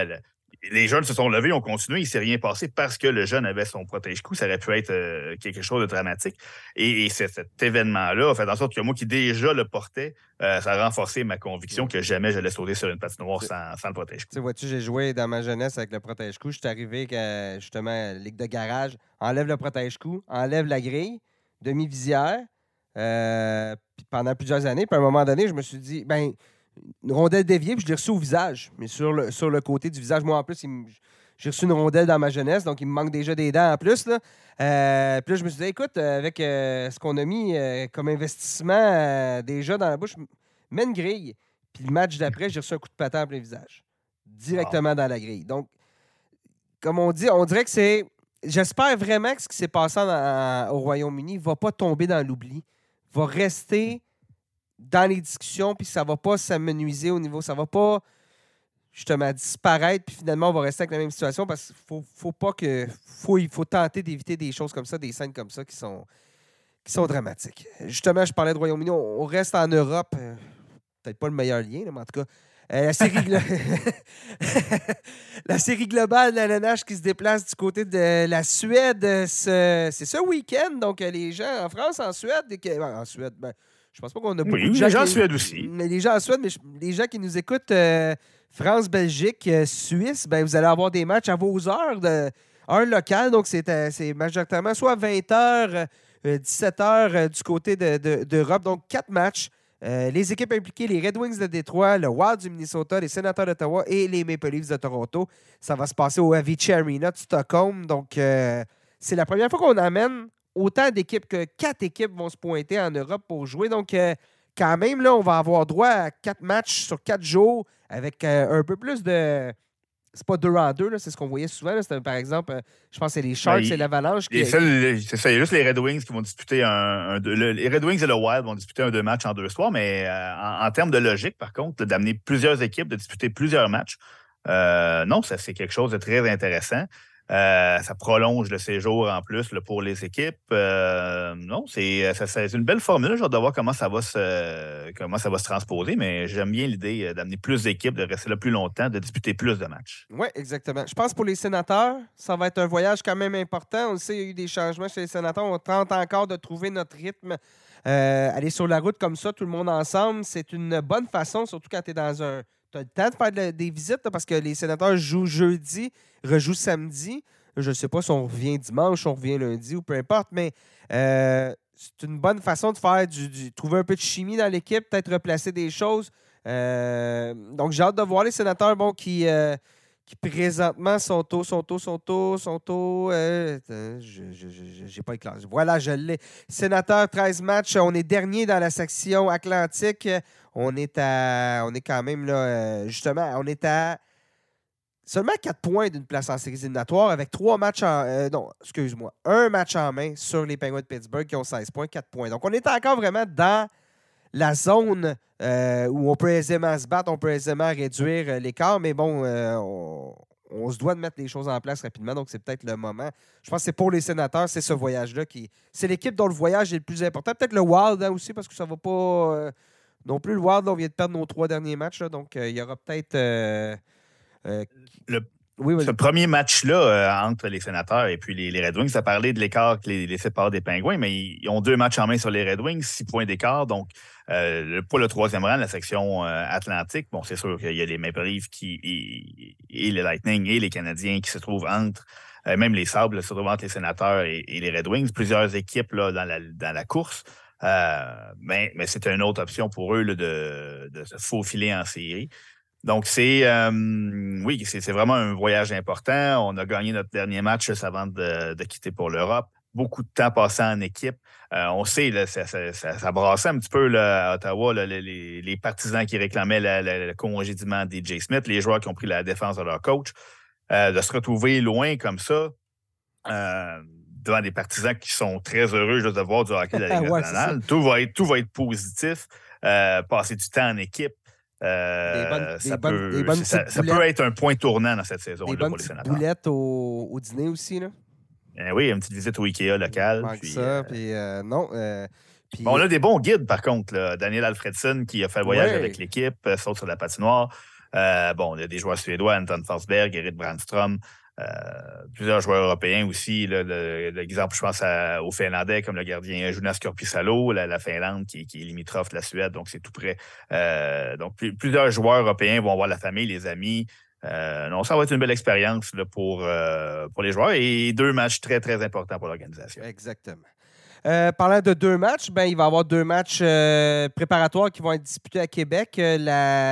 les jeunes se sont levés, ont continué, il ne s'est rien passé parce que le jeune avait son protège-cou. Ça aurait pu être euh, quelque chose de dramatique. Et, cet événement-là a fait en sorte que moi qui déjà le portais, euh, ça a renforcé ma conviction que jamais je j'allais sauter sur une patinoire sans, sans le protège-cou. Tu vois-tu, j'ai joué dans ma jeunesse avec le protège-cou. Je suis arrivé que, justement, ligue de garage, enlève le protège-cou, enlève la grille, demi-visière. Euh, pendant plusieurs années. Puis à un moment donné, je me suis dit, ben, une rondelle déviée, puis je l'ai reçue au visage. Mais sur le, sur le côté du visage, moi en plus, j'ai reçu une rondelle dans ma jeunesse, donc il me manque déjà des dents en plus. Là. Euh, puis là, je me suis dit, écoute, euh, avec ce qu'on a mis comme investissement déjà dans la bouche, mets une grille. Puis le match d'après, j'ai reçu un coup de patin en plein visage. Directement dans la grille. Donc, comme on dit, on dirait que c'est. J'espère vraiment que ce qui s'est passé au Royaume-Uni ne va pas tomber dans l'oubli va rester dans les discussions, puis ça va pas s'amenuiser au niveau, ça va pas justement disparaître, puis finalement, on va rester avec la même situation parce qu'il faut, faut pas que. Faut, il faut tenter d'éviter des choses comme ça, des scènes comme ça qui sont, qui sont dramatiques. Justement, je parlais de Royaume-Uni, on, reste en Europe. Euh, peut-être pas le meilleur lien, mais en tout cas. Euh, la, série la série globale de la LNH qui se déplace du côté de la Suède, c'est ce week-end. Donc, les gens en France, en Suède, ben, en Suède, ben, je pense pas qu'on a beaucoup oui, de gens. Les gens en Suède aussi. Mais les gens en Suède, mais les gens qui nous écoutent, euh, France, Belgique, euh, Suisse, ben, vous allez avoir des matchs à vos heures, de heure locale. Donc, c'est majoritairement soit 20h, 17h du côté d'Europe. donc, quatre matchs. Euh, les équipes impliquées, les Red Wings de Détroit, le Wild du Minnesota, les Sénateurs d'Ottawa et les Maple Leafs de Toronto. Ça va se passer au Avicii Arena de Stockholm. Donc, euh, c'est la première fois qu'on amène autant d'équipes que quatre équipes vont se pointer en Europe pour jouer. Donc, euh, quand même, là, on va avoir droit à quatre matchs sur quatre jours avec un peu plus de c'est pas deux en deux, c'est ce qu'on voyait souvent. par exemple, euh, je pense que c'est les Sharks ben, et l'Avalanche. Qui... C'est ça, il y a juste les Red Wings qui vont disputer un. les Red Wings et le Wild vont disputer un deux matchs en deux soirs, mais euh, en, termes de logique, par contre, d'amener plusieurs équipes, de disputer plusieurs matchs, euh, non, ça c'est quelque chose de très intéressant. Euh, ça prolonge le séjour en plus pour les équipes. Euh, non, c'est une belle formule. J'ai de voir comment ça va se, comment ça va se transposer, mais j'aime bien l'idée euh, d'amener plus d'équipes, de rester là plus longtemps, de disputer plus de matchs. Oui, exactement. Je pense pour les sénateurs, ça va être un voyage quand même important. On sait qu'il y a eu des changements chez les sénateurs. On tente encore de trouver notre rythme. aller sur la route comme ça, tout le monde ensemble, c'est une bonne façon, surtout quand tu es dans un as le temps de faire des visites parce que les sénateurs jouent jeudi, rejouent samedi. Je ne sais pas si on revient dimanche, on revient lundi ou peu importe, mais euh, c'est une bonne façon de faire du, trouver un peu de chimie dans l'équipe, peut-être replacer des choses. Euh, donc j'ai hâte de voir les sénateurs bon, qui, euh, qui présentement sont au, sont au, sont au, sont au. je n'ai pas éclairé. Voilà, je l'ai. Sénateur, 13 matchs. On est dernier dans la section Atlantique. On est à. On est quand même là. Euh, justement, on est à seulement 4 points d'une place en séries éliminatoires avec 3 matchs en. Euh, non, excuse-moi. Un match en main sur les Penguins de Pittsburgh qui ont 16 points, 4 points. Donc, on est encore vraiment dans la zone euh, où on peut aisément se battre, on peut aisément réduire l'écart, mais bon, on, se doit de mettre les choses en place rapidement, donc c'est peut-être le moment. Je pense que c'est pour les sénateurs, c'est ce voyage-là qui. C'est l'équipe dont le voyage est le plus important. Peut-être le Wild hein, aussi, parce que ça va pas. Non plus, le Wild, on vient de perdre nos trois derniers matchs, donc il y aura peut-être. le, ce premier match-là euh, entre les sénateurs et puis les, Red Wings, ça parlait de l'écart qui les, les sépare des Pingouins, mais ils, ont deux matchs en main sur les Red Wings, six points d'écart. Donc, euh, pour le troisième rang, la section euh, Atlantique, bon, c'est sûr qu'il y a les Maple Leafs qui, et, les Lightning et les Canadiens qui se trouvent entre, même les Sables se trouvent entre les sénateurs et, les Red Wings, plusieurs équipes là, dans, la, dans la course. Mais, mais c'était une autre option pour eux de, de se faufiler en série. Donc, c'est euh, oui, c'est vraiment un voyage important. On a gagné notre dernier match avant de, quitter pour l'Europe. Beaucoup de temps passé en équipe. Euh, on sait, là, ça, ça, brassait un petit peu à Ottawa, les, partisans qui réclamaient le congédiement des J. Smith, les joueurs qui ont pris la défense de leur coach. de se retrouver loin comme ça, devant des partisans qui sont très heureux juste de voir du hockey de la Ligue nationale, tout, va être, tout va être positif. passer du temps en équipe. ça, peut, être un point tournant dans cette saison. Des bonnes pour les sénateurs. boulettes au, au, dîner aussi. Là. Eh oui, une petite visite au Ikea local. Puis, ça, puis non. on a des bons guides, par contre. Daniel Alfredson, qui a fait le voyage avec l'équipe, euh, saute sur la patinoire. Euh, bon, il y a des joueurs suédois, Anton Forsberg, Erik Brandstrom. Euh, plusieurs joueurs européens aussi. L'exemple, je pense aux Finlandais, comme le gardien Jonas Korpisalo, la, Finlande qui, est limitrophe de la Suède, donc c'est tout près. donc, plusieurs joueurs européens vont voir la famille, les amis. non, ça va être une belle expérience pour, pour les joueurs et deux matchs très, très importants pour l'organisation. Exactement. Euh, parlant de deux matchs, ben, il va y avoir deux matchs euh, préparatoires qui vont être disputés à Québec euh,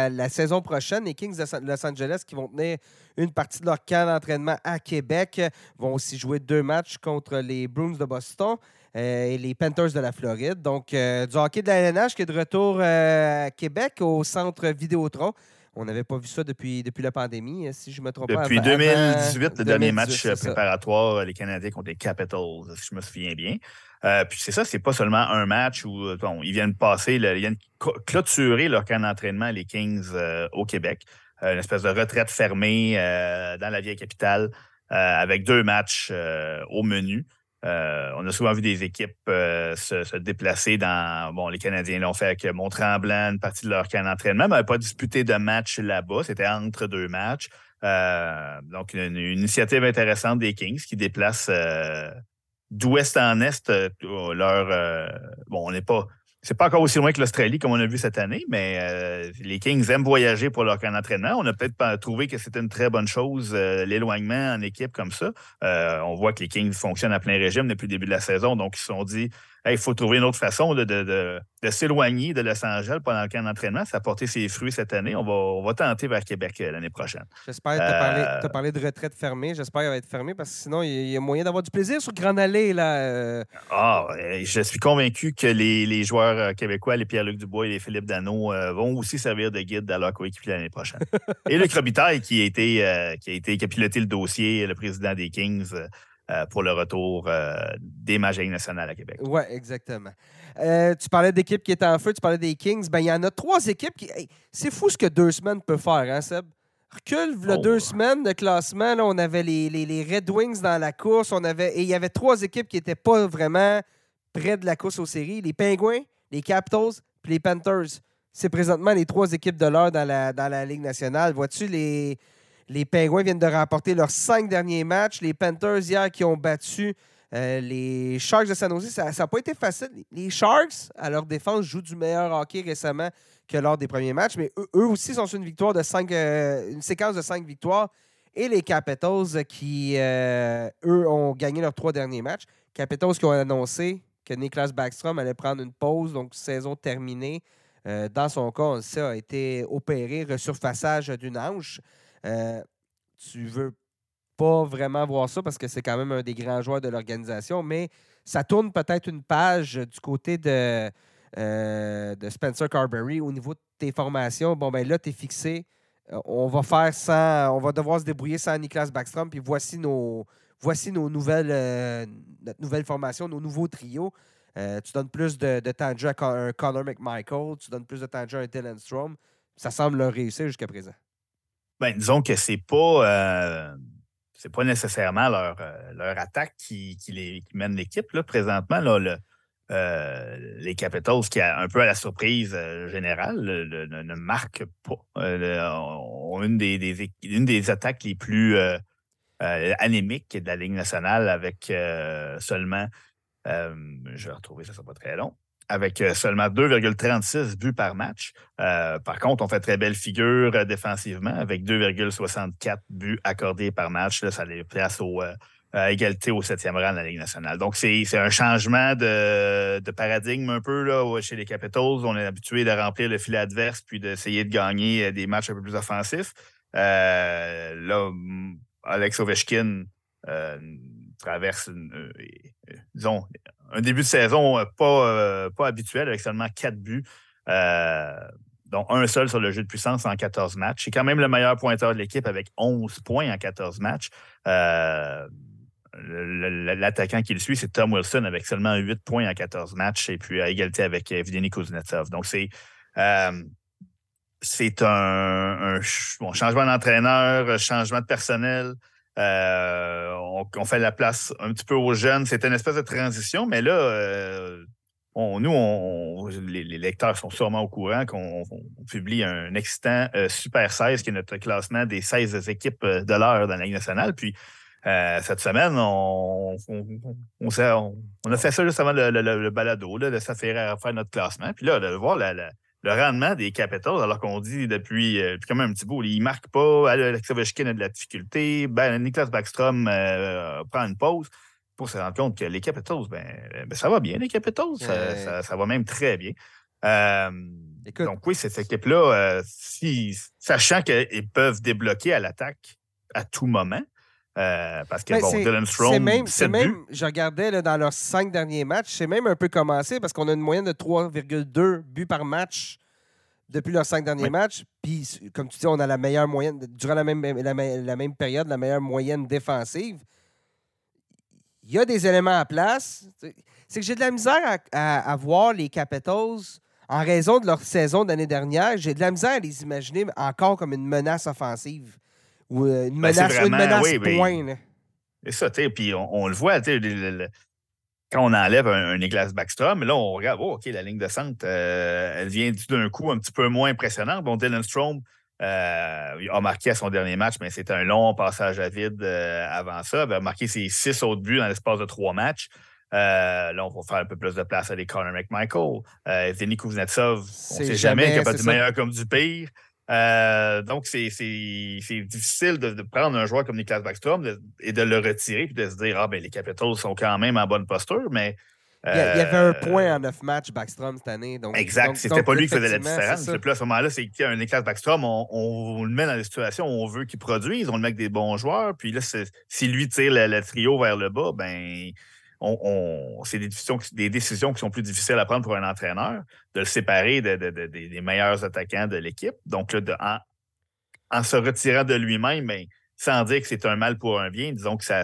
la, saison prochaine. Les Kings de Los Angeles qui vont tenir une partie de leur camp d'entraînement à Québec vont aussi jouer deux matchs contre les Bruins de Boston et les Panthers de la Floride. Donc, du hockey de la LNH qui est de retour à Québec au centre Vidéotron. On n'avait pas vu ça depuis, depuis la pandémie, si je me trompe pas. Depuis 2018, le dernier match préparatoire, les Canadiens contre les Capitals, si je me souviens bien. Euh, puis c'est ça, c'est pas seulement un match où ils viennent passer, ils viennent clôturer leur camp d'entraînement, les Kings, euh, au Québec. Euh, une espèce de retraite fermée dans la vieille capitale avec deux matchs au menu. on a souvent vu des équipes se, déplacer dans. Bon, les Canadiens l'ont fait avec Mont-Tremblant, une partie de leur camp d'entraînement, mais pas disputé de match là-bas. C'était entre deux matchs. donc, une, initiative intéressante des Kings qui déplacent d'ouest en est, euh, leur. Euh, bon, on n'est pas. C'est pas encore aussi loin que l'Australie, comme on a vu cette année, mais euh, les Kings aiment voyager pour leur camp d'entraînement. On a peut-être trouvé que c'était une très bonne chose, l'éloignement en équipe comme ça. on voit que les Kings fonctionnent à plein régime depuis le début de la saison, donc ils se sont dit il faut trouver une autre façon de, s'éloigner de Los Angeles pendant le camp d'entraînement. Ça a porté ses fruits cette année. On va, on va tenter vers Québec euh, l'année prochaine. J'espère que tu as, euh, parlé de retraite fermée. J'espère qu'elle va être fermée parce que sinon, il y a moyen d'avoir du plaisir sur Grand Allée. Là. Euh. Ah, je suis convaincu que les, joueurs québécois, les Pierre-Luc Dubois et les Philippe Dano, vont aussi servir de guide à leur coéquipier l'année prochaine. et Luc Robitaille, qui a été, qui a été qui a piloté le dossier, le président des Kings. Euh, pour le retour euh, des Magic nationales à Québec. Oui, exactement. Euh, tu parlais d'équipes qui étaient en feu, tu parlais des Kings. Ben, il y en a trois équipes qui. c'est fou ce que deux semaines peut faire, hein, Seb? Recule, le oh. deux semaines de classement, là, on avait les, les, Red Wings dans la course, on avait, et il y avait trois équipes qui n'étaient pas vraiment près de la course aux séries les Penguins, les Capitals puis les Panthers. C'est présentement les trois équipes de l'heure dans la, dans la Ligue nationale. Vois-tu les, les Penguins viennent de remporter leurs cinq derniers matchs. Les Panthers, hier, qui ont battu euh, les Sharks de San Jose, ça n'a pas été facile. Les Sharks, à leur défense, jouent du meilleur hockey récemment que lors des premiers matchs, mais eux, aussi sont sur une victoire de cinq, euh, une séquence de cinq victoires. Et les Capitals, qui, euh, eux, ont gagné leurs trois derniers matchs. Capitals qui ont annoncé que Niklas Backstrom allait prendre une pause, donc saison terminée. dans son cas, ça a été opéré, resurfaçage d'une hanche. Euh, tu veux pas vraiment voir ça parce que c'est quand même un des grands joueurs de l'organisation, mais ça tourne peut-être une page du côté de, euh, de Spencer Carberry au niveau de tes formations. Bon, ben là, tu es fixé. Euh, on va faire sans. On va devoir se débrouiller sans Niklas Backstrom. Puis voici nos, voici nos nouvelles, notre nouvelle formation, nos nouveaux trios. tu donnes plus de, temps de jeu à un Connor McMichael, tu donnes plus de temps de jeu à un Dylan Strom. Ça semble réussir jusqu'à présent. Ben, disons que c'est pas euh, c'est pas nécessairement leur, euh, leur attaque qui, qui, les, qui mène l'équipe. Là, présentement, là, le, euh, les Capitals, qui a un peu à la surprise générale, ne marquent pas. ont une des, des, une des attaques les plus anémiques de la Ligue nationale avec seulement je vais retrouver ça, ça sera pas très long avec euh, seulement 2,36 buts par match. Euh, par contre, on fait très belle figure euh, défensivement avec 2,64 buts accordés par match. ça les place au, à égalité au septième rang de la Ligue nationale. Donc, c'est un changement de, paradigme un peu là, chez les Capitals. On est habitué de remplir le filet adverse puis d'essayer de gagner des matchs un peu plus offensifs. là, Alex Ovechkin traverse, disons, un début de saison euh, pas, euh, pas habituel avec seulement quatre buts. Euh, dont un seul sur le jeu de puissance en 14 matchs. C'est quand même le meilleur pointeur de l'équipe avec 11 points en 14 matchs. Euh, l'attaquant qui le suit, c'est Tom Wilson avec seulement 8 points en 14 matchs et puis à égalité avec Evgeny Kuznetsov. Donc, c'est euh, c'est un, changement d'entraîneur, changement de personnel. Euh, on, fait la place un petit peu aux jeunes. C'était une espèce de transition, mais là, euh, nous, on, les, lecteurs sont sûrement au courant qu'on publie un excitant Super 16, qui est notre classement des 16 équipes de l'heure dans la Ligue nationale. Puis, cette semaine, on, on, a fait ça juste avant le, balado, de s'affairer faire notre classement. Puis là, de voir la le rendement des Capitals, alors qu'on dit depuis, euh, quand même un petit bout, il ne marque pas, Alex Ovechkin a de la difficulté, ben, Niklas Backstrom euh, prend une pause pour se rendre compte que les Capitals, ben, ben ça va bien, les Capitals, ça, va même très bien. Euh, donc oui, cette équipe-là, si, sachant qu'ils peuvent débloquer à l'attaque à tout moment, euh, parce que, ben, bon, Dylan Strong, même, même je regardais dans leurs cinq derniers matchs, c'est même un peu commencé parce qu'on a une moyenne de 3,2 buts par match depuis leurs cinq derniers matchs. Puis, comme tu dis, on a la meilleure moyenne, durant la même, la, même période, la meilleure moyenne défensive. Il y a des éléments à place. C'est que j'ai de la misère à, à, voir les Capitals en raison de leur saison d'année dernière. J'ai de la misère à les imaginer encore comme une menace offensive ou euh, une ben, menace, une menace point. C'est ça, tu sais, puis on, le voit, tu sais, quand on enlève un, un Niklas Backstrom, là, on regarde, oh, OK, la ligne de centre, euh, elle vient d'un coup un petit peu moins impressionnante. Bon, Dylan Strom euh, a marqué à son dernier match, mais c'était un long passage à vide avant ça. Il a marqué ses six autres buts dans l'espace de trois matchs. là, on va faire un peu plus de place à des Connor McMichael. Euh, Vinny Kuznetsov, on ne sait jamais, jamais capable du meilleur comme du pire. Euh, donc, c'est difficile de, prendre un joueur comme Niklas Backstrom et de le retirer et de se dire Ah, ben les Capitals sont quand même en bonne posture, mais. il, y avait un euh, point en neuf matchs, Backstrom, cette année. Donc, exact. C'était pas lui qui faisait la différence. Plus à ce moment-là, c'est qu'un Niklas Backstrom, on, le met dans des situations où on veut qu'il produise, on le met avec des bons joueurs. Puis là, si lui tire le, trio vers le bas, ben c'est des décisions, qui sont plus difficiles à prendre pour un entraîneur, de le séparer des meilleurs attaquants de l'équipe. Donc, en, se retirant de lui-même, mais ben, sans dire que c'est un mal pour un bien, disons que ça,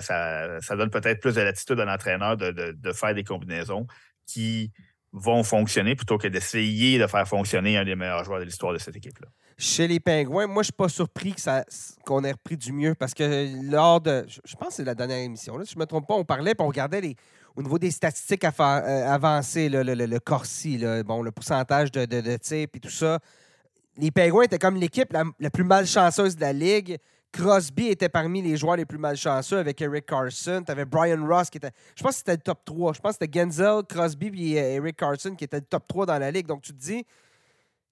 donne peut-être plus de latitude à l'entraîneur de, faire des combinaisons qui vont fonctionner plutôt que d'essayer de faire fonctionner un des meilleurs joueurs de l'histoire de cette équipe-là chez les Pingouins, moi, je suis pas surpris qu'on ait repris du mieux parce que lors de. Je pense que c'est la dernière émission. Si je ne me trompe pas, on parlait et on regardait les, au niveau des statistiques euh, avancées, le, le, Corsi, bon, le pourcentage de, de, et tout ça. Les Pingouins étaient comme l'équipe la, plus malchanceuse de la ligue. Crosby était parmi les joueurs les plus malchanceux avec Eric Carson. Tu avais Brian Ross qui était. Je pense que c'était le top 3. Je pense que c'était Genzel, Crosby et euh, Eric Carson qui étaient le top 3 dans la ligue. Donc tu te dis,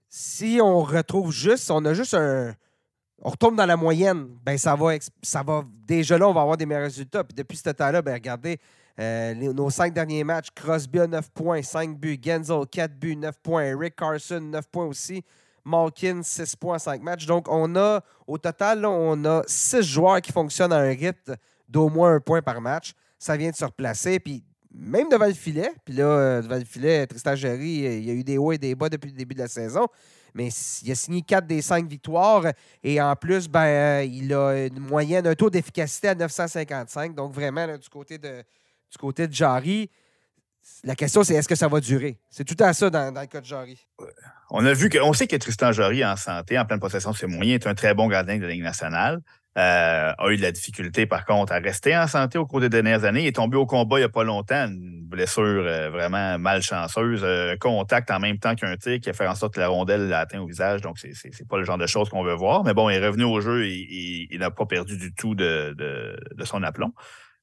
si on retrouve juste, on a juste un. On retombe dans la moyenne, ben ça va, ça va. Déjà là, on va avoir des meilleurs résultats. Puis depuis ce temps-là, ben regardez, euh, nos cinq derniers matchs, Crosby a 9 points, 5 buts, Genzel 4 buts, 9 points, Rick Carson 9 points aussi, Malkin 6 points, 5 matchs. Donc on a, au total, on a 6 joueurs qui fonctionnent à un rythme d'au moins un point par match. Ça vient de se replacer. Puis même devant le filet. Puis là, euh, devant le filet, Tristan Jerry, euh, il y a eu des hauts et des bas depuis le début de la saison. Mais il a signé 4 des 5 victoires. Et en plus, ben, euh, il a une moyenne, un taux d'efficacité à 955. Donc, vraiment, du, côté de, du côté Jarry, la question, c'est est-ce que ça va durer? C'est tout à ça dans, le cas de Jarry. On a vu que, on sait que Tristan Jarry, en santé, en pleine possession de ses moyens, est un très bon gardien de la Ligue nationale. Euh, a eu de la difficulté, par contre, à rester en santé au cours des dernières années. Il est tombé au combat il n'y a pas longtemps, une blessure euh, vraiment malchanceuse, euh, contact en même temps qu'un tir qui a fait en sorte que la rondelle l'a atteint au visage. Donc, c'est n'est pas le genre de choses qu'on veut voir. Mais bon, il est revenu au jeu et, il n'a pas perdu du tout de, de son aplomb.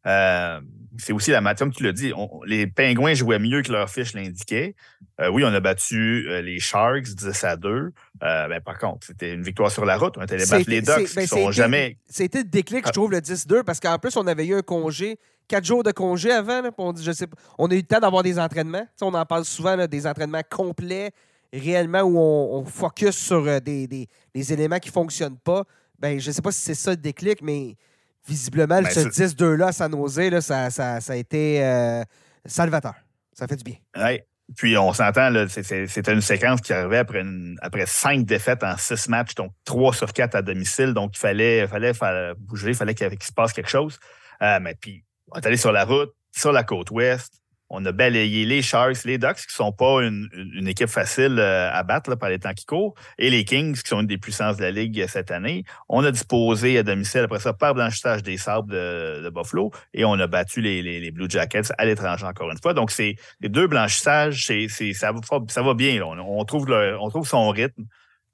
Euh, c'est aussi la matière, comme tu l'as dit, les Pingouins jouaient mieux que leur fiche l'indiquait. Euh, oui, on a battu euh, les Sharks 10 à 2. Ben, par contre, c'était une victoire sur la route. On était battre les Ducks qui ben, sont jamais. C'était le déclic, je ah. trouve, le 10-2, parce qu'en plus, on avait eu un congé, quatre jours de congé avant. on, je sais, on a eu le temps d'avoir des entraînements. on en parle souvent, des entraînements complets, réellement, où on, focus sur des, des, éléments qui ne fonctionnent pas. Ben, je ne sais pas si c'est ça le déclic, mais visiblement, ben, ce 10-2-là à San Jose, là, ça, ça, a été euh, salvateur. Ça fait du bien. Oui. Puis on s'entend, c'était une séquence qui arrivait après, après cinq défaites en six matchs, donc trois sur quatre à domicile. Donc il fallait, fallait, bouger, il fallait qu'il se passe quelque chose. Euh, mais puis on est allé sur la route, sur la côte ouest. On a balayé les Sharks, les Ducks, qui ne sont pas une, équipe facile euh, à battre par les temps qui courent, et les Kings, qui sont une des puissances de la Ligue cette année. On a disposé à domicile, après ça, par blanchissage des sables de, Buffalo, et on a battu les, Blue Jackets à l'étranger encore une fois. Donc, c'est les deux blanchissages, ça, va, bien. On, trouve on trouve son rythme.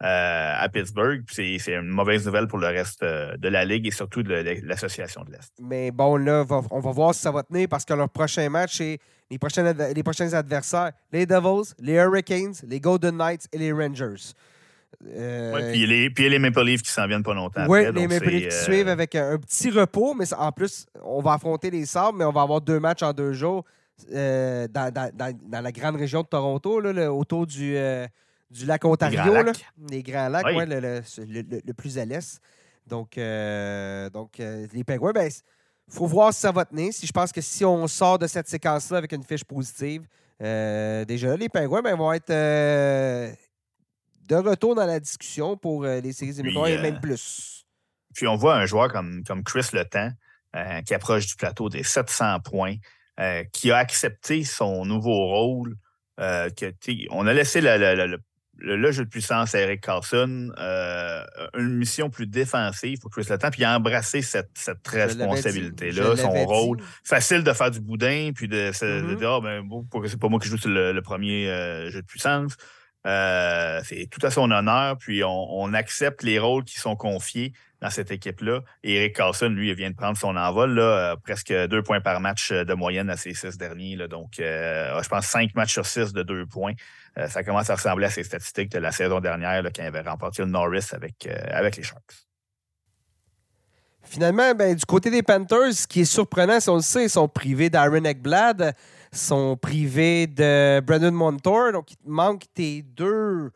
Euh, à Pittsburgh. C'est une mauvaise nouvelle pour le reste euh, de la Ligue et surtout de l'Association de l'Est. Mais bon, là, on va voir si ça va tenir parce que leur prochain match, c'est les prochains, les prochains adversaires les Devils, les Hurricanes, les Golden Knights et les Rangers. Euh, puis, les, puis les Maple Leafs qui s'en viennent pas longtemps. Oui, les Maple Leafs qui suivent avec un, petit repos, mais en plus, on va affronter les Sabres, mais on va avoir deux matchs en deux jours dans, dans, la grande région de Toronto, là, autour du, du lac Ontario, les Grands Lacs, le, plus à l'est. Donc, euh, donc euh, les Penguins, ben, faut voir si ça va tenir. Si je pense que si on sort de cette séquence-là avec une fiche positive, euh, déjà les Penguins ben, vont être de retour dans la discussion pour les séries éliminatoires et même plus. Puis on voit un joueur comme, comme Chris Le Temps qui approche du plateau des 700 points, qui a accepté son nouveau rôle. on a laissé le, le, jeu de puissance à Eric Carlson, euh, une mission plus défensive pour Chris Letang, puis il a embrassé cette, responsabilité-là, son rôle. Facile de faire du boudin, puis de, mm-hmm. dire, ah, ben, c'est pas moi qui joue sur le, premier euh, jeu de puissance? Euh, c'est tout à son honneur, puis on, accepte les rôles qui sont confiés dans cette équipe-là. Eric Carlson, lui, il vient de prendre son envol, là, presque deux points par match de moyenne à ses six derniers. Donc, je pense cinq matchs sur six de deux points. Euh, ça commence à ressembler à ces statistiques de la saison dernière quand il avait remporté le Norris avec, euh, avec les Sharks. Finalement, ben, du côté des Panthers, ce qui est surprenant, c'est on le sait, ils sont privés d'Aaron Ekblad, sont privés de Brandon Montour, donc il te manque tes deux,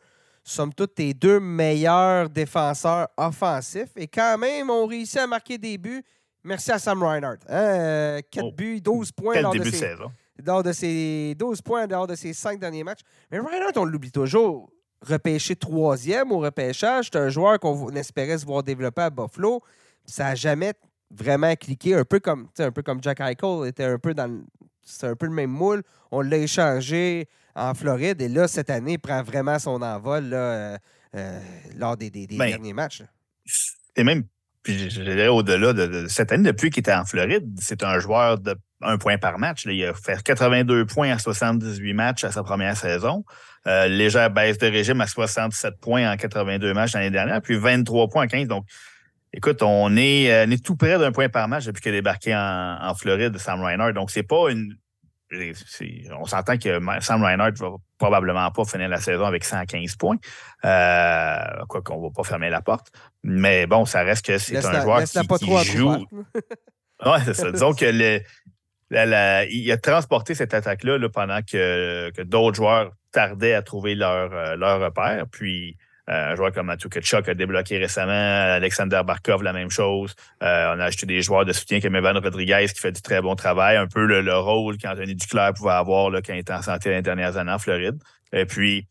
somme toute, tes deux meilleurs défenseurs offensifs. Et quand même, on réussit à marquer des buts. Merci à Sam Reinhardt. 4 hein. euh, buts, 12 points. Début de saison lors de ses 12 points lors de ses 5 derniers matchs. Mais Reinhardt, on l'oublie toujours. Repêché troisième au repêchage, c'est un joueur qu'on espérait se voir développer à Buffalo. Ça n'a jamais vraiment cliqué, un peu comme, un peu comme Jack Eichel était un peu dans c'est un peu le même moule. On l'a échangé en Floride et là, cette année, il prend vraiment son envol là, euh, euh, lors des, des, ben, derniers matchs. Et même, puis je dirais au-delà de, cette année, depuis qu'il était en Floride, c'est un joueur de un point par match. Il a fait 82 points en 78 matchs à sa première saison. Euh, légère baisse de régime à 67 points en 82 matchs l'année dernière, puis 23 points en 15. Donc, écoute, on est, est tout près d'un point par match depuis qu'il a débarqué en, en Floride, Sam Reinhardt. Donc, c'est pas une. On s'entend que Sam Reinhardt va probablement pas finir la saison avec 115 points. Euh, quoi qu'on va pas fermer la porte. Mais bon, ça reste que c'est un joueur qui, pas joue. oui, c'est ça. Disons que le, il a transporté cette attaque-là pendant que, d'autres joueurs tardaient à trouver leur, euh, leur repère. Puis, un joueur comme Matthew Ketchuk a débloqué récemment, Alexander Barkov, la même chose. Euh, on a acheté des joueurs de soutien comme Evan Rodriguez qui fait du très bon travail, un peu le, rôle qu'Anthony Duclair pouvait avoir là, quand il était en santé les dernières années en Floride. Et puis,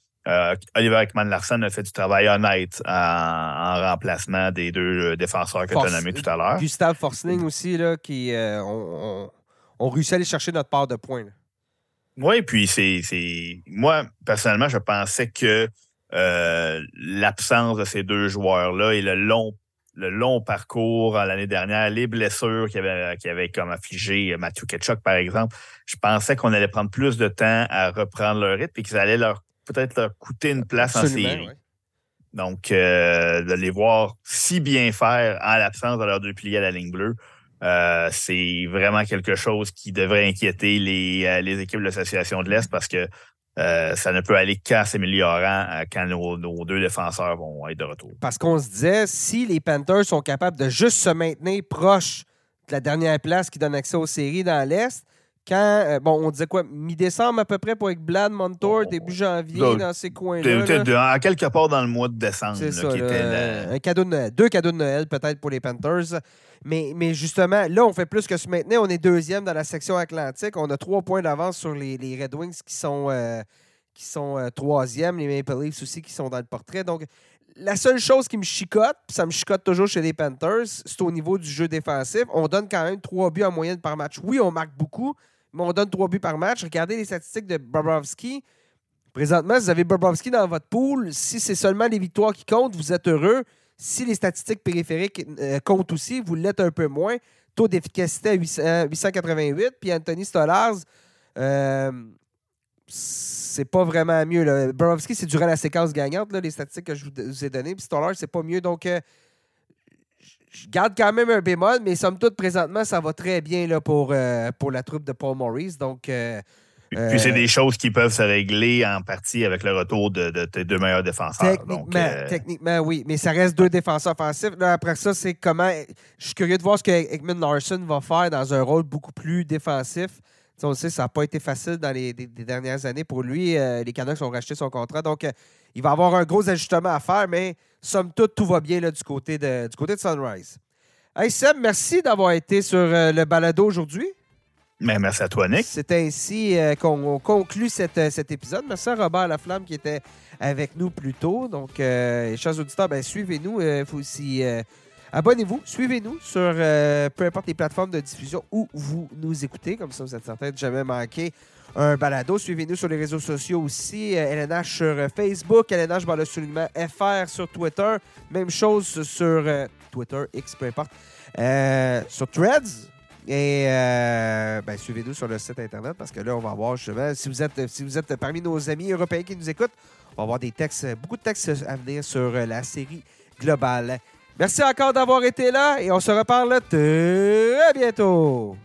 Oliver Ekman-Larsen a fait du travail honnête en, remplacement des deux défenseurs que tu as nommés tout à l'heure. Gustave Forsling aussi, là, qui on, on réussit à aller chercher notre part de points. Oui, puis c'est. Moi, personnellement, je pensais que euh, l'absence de ces deux joueurs-là et le long, le long parcours l'année dernière, les blessures qui avaient, qui avaient comme affligé Matthew Ketchuk, par exemple, je pensais qu'on allait prendre plus de temps à reprendre leur rythme et qu'ils allaient leur peut-être leur coûter une place en série. Donc, euh, de les voir si bien faire en l'absence de leurs deux piliers à la ligne bleue, euh, c'est vraiment quelque chose qui devrait inquiéter les, euh, les équipes de l'Association de l'Est parce que euh, ça ne peut aller qu'en s'améliorant quand nos, deux défenseurs vont être de retour. Parce qu'on se disait, si les Panthers sont capables de juste se maintenir proches de la dernière place qui donne accès aux séries dans l'Est, quand, bon, on disait quoi, mi-décembre à peu près pour avec Blad, Montour, oh, début janvier, dans ces coins-là. À quelque part dans le mois de décembre. C'est ça. Un cadeau de Noël. Deux cadeaux de Noël peut-être pour les Panthers. Mais, mais, justement, là, on fait plus que ce maintenant. On est deuxième dans la section atlantique. On a trois points d'avance sur les, les, Red Wings qui sont, qui sont troisième, les Maple Leafs aussi qui sont dans le portrait. Donc, la seule chose qui me chicote, puis ça me chicote toujours chez les Panthers, c'est au niveau du jeu défensif. On donne quand même trois buts en moyenne par match. Oui, on marque beaucoup, mais on donne trois buts par match. Regardez les statistiques de Bobrovski. Présentement, vous avez Bobrovski dans votre pool. Si c'est seulement les victoires qui comptent, vous êtes heureux. Si les statistiques périphériques euh, comptent aussi, vous l'êtes un peu moins. Taux d'efficacité à 888. Puis Anthony Stolarz, euh, c'est pas vraiment mieux. Là. c'est durant la séquence gagnante, les statistiques que je vous ai données. Puis Stoller, c'est pas mieux. Donc, euh, je garde quand même un bémol, mais somme toute, présentement, ça va très bien là, pour, euh, pour la troupe de Paul Maurice. Donc. Euh, puis c'est des choses qui peuvent se régler en partie avec le retour de, tes deux meilleurs défenseurs. Techniquement, oui, mais ça reste deux défenseurs offensifs. après ça, c'est comment. Je suis curieux de voir ce que Ekman Larson va faire dans un rôle beaucoup plus défensif on le sait, ça n'a pas été facile dans les, dernières années pour lui. Euh, les Canucks ont racheté son contrat. Donc, euh, il va avoir un gros ajustement à faire, mais somme toute, tout va bien là, du, côté de, du côté de Sunrise. Hey Seb, merci d'avoir été sur euh, le balado aujourd'hui. Mais merci à toi, Nick. C'est ainsi qu'on conclut cet épisode. Merci à Robert Laflamme qui était avec nous plus tôt. Donc, chers auditeurs, ben, suivez-nous. Il faut aussi Abonnez-vous, suivez-nous sur euh, peu importe les plateformes de diffusion où vous nous écoutez. Comme ça, vous êtes certain de jamais manquer un balado. Suivez-nous sur les réseaux sociaux aussi. LNH euh, sur euh, Facebook, LNH le FR sur Twitter. Même chose sur Twitter, X, peu importe. sur Threads. Et ben, suivez-nous sur le site Internet parce que là, on va voir justement, si vous êtes, si vous êtes parmi nos amis européens qui nous écoutent, on va avoir des textes, beaucoup de textes à venir sur la série globale. Merci encore d'avoir été là et on se reparle très bientôt.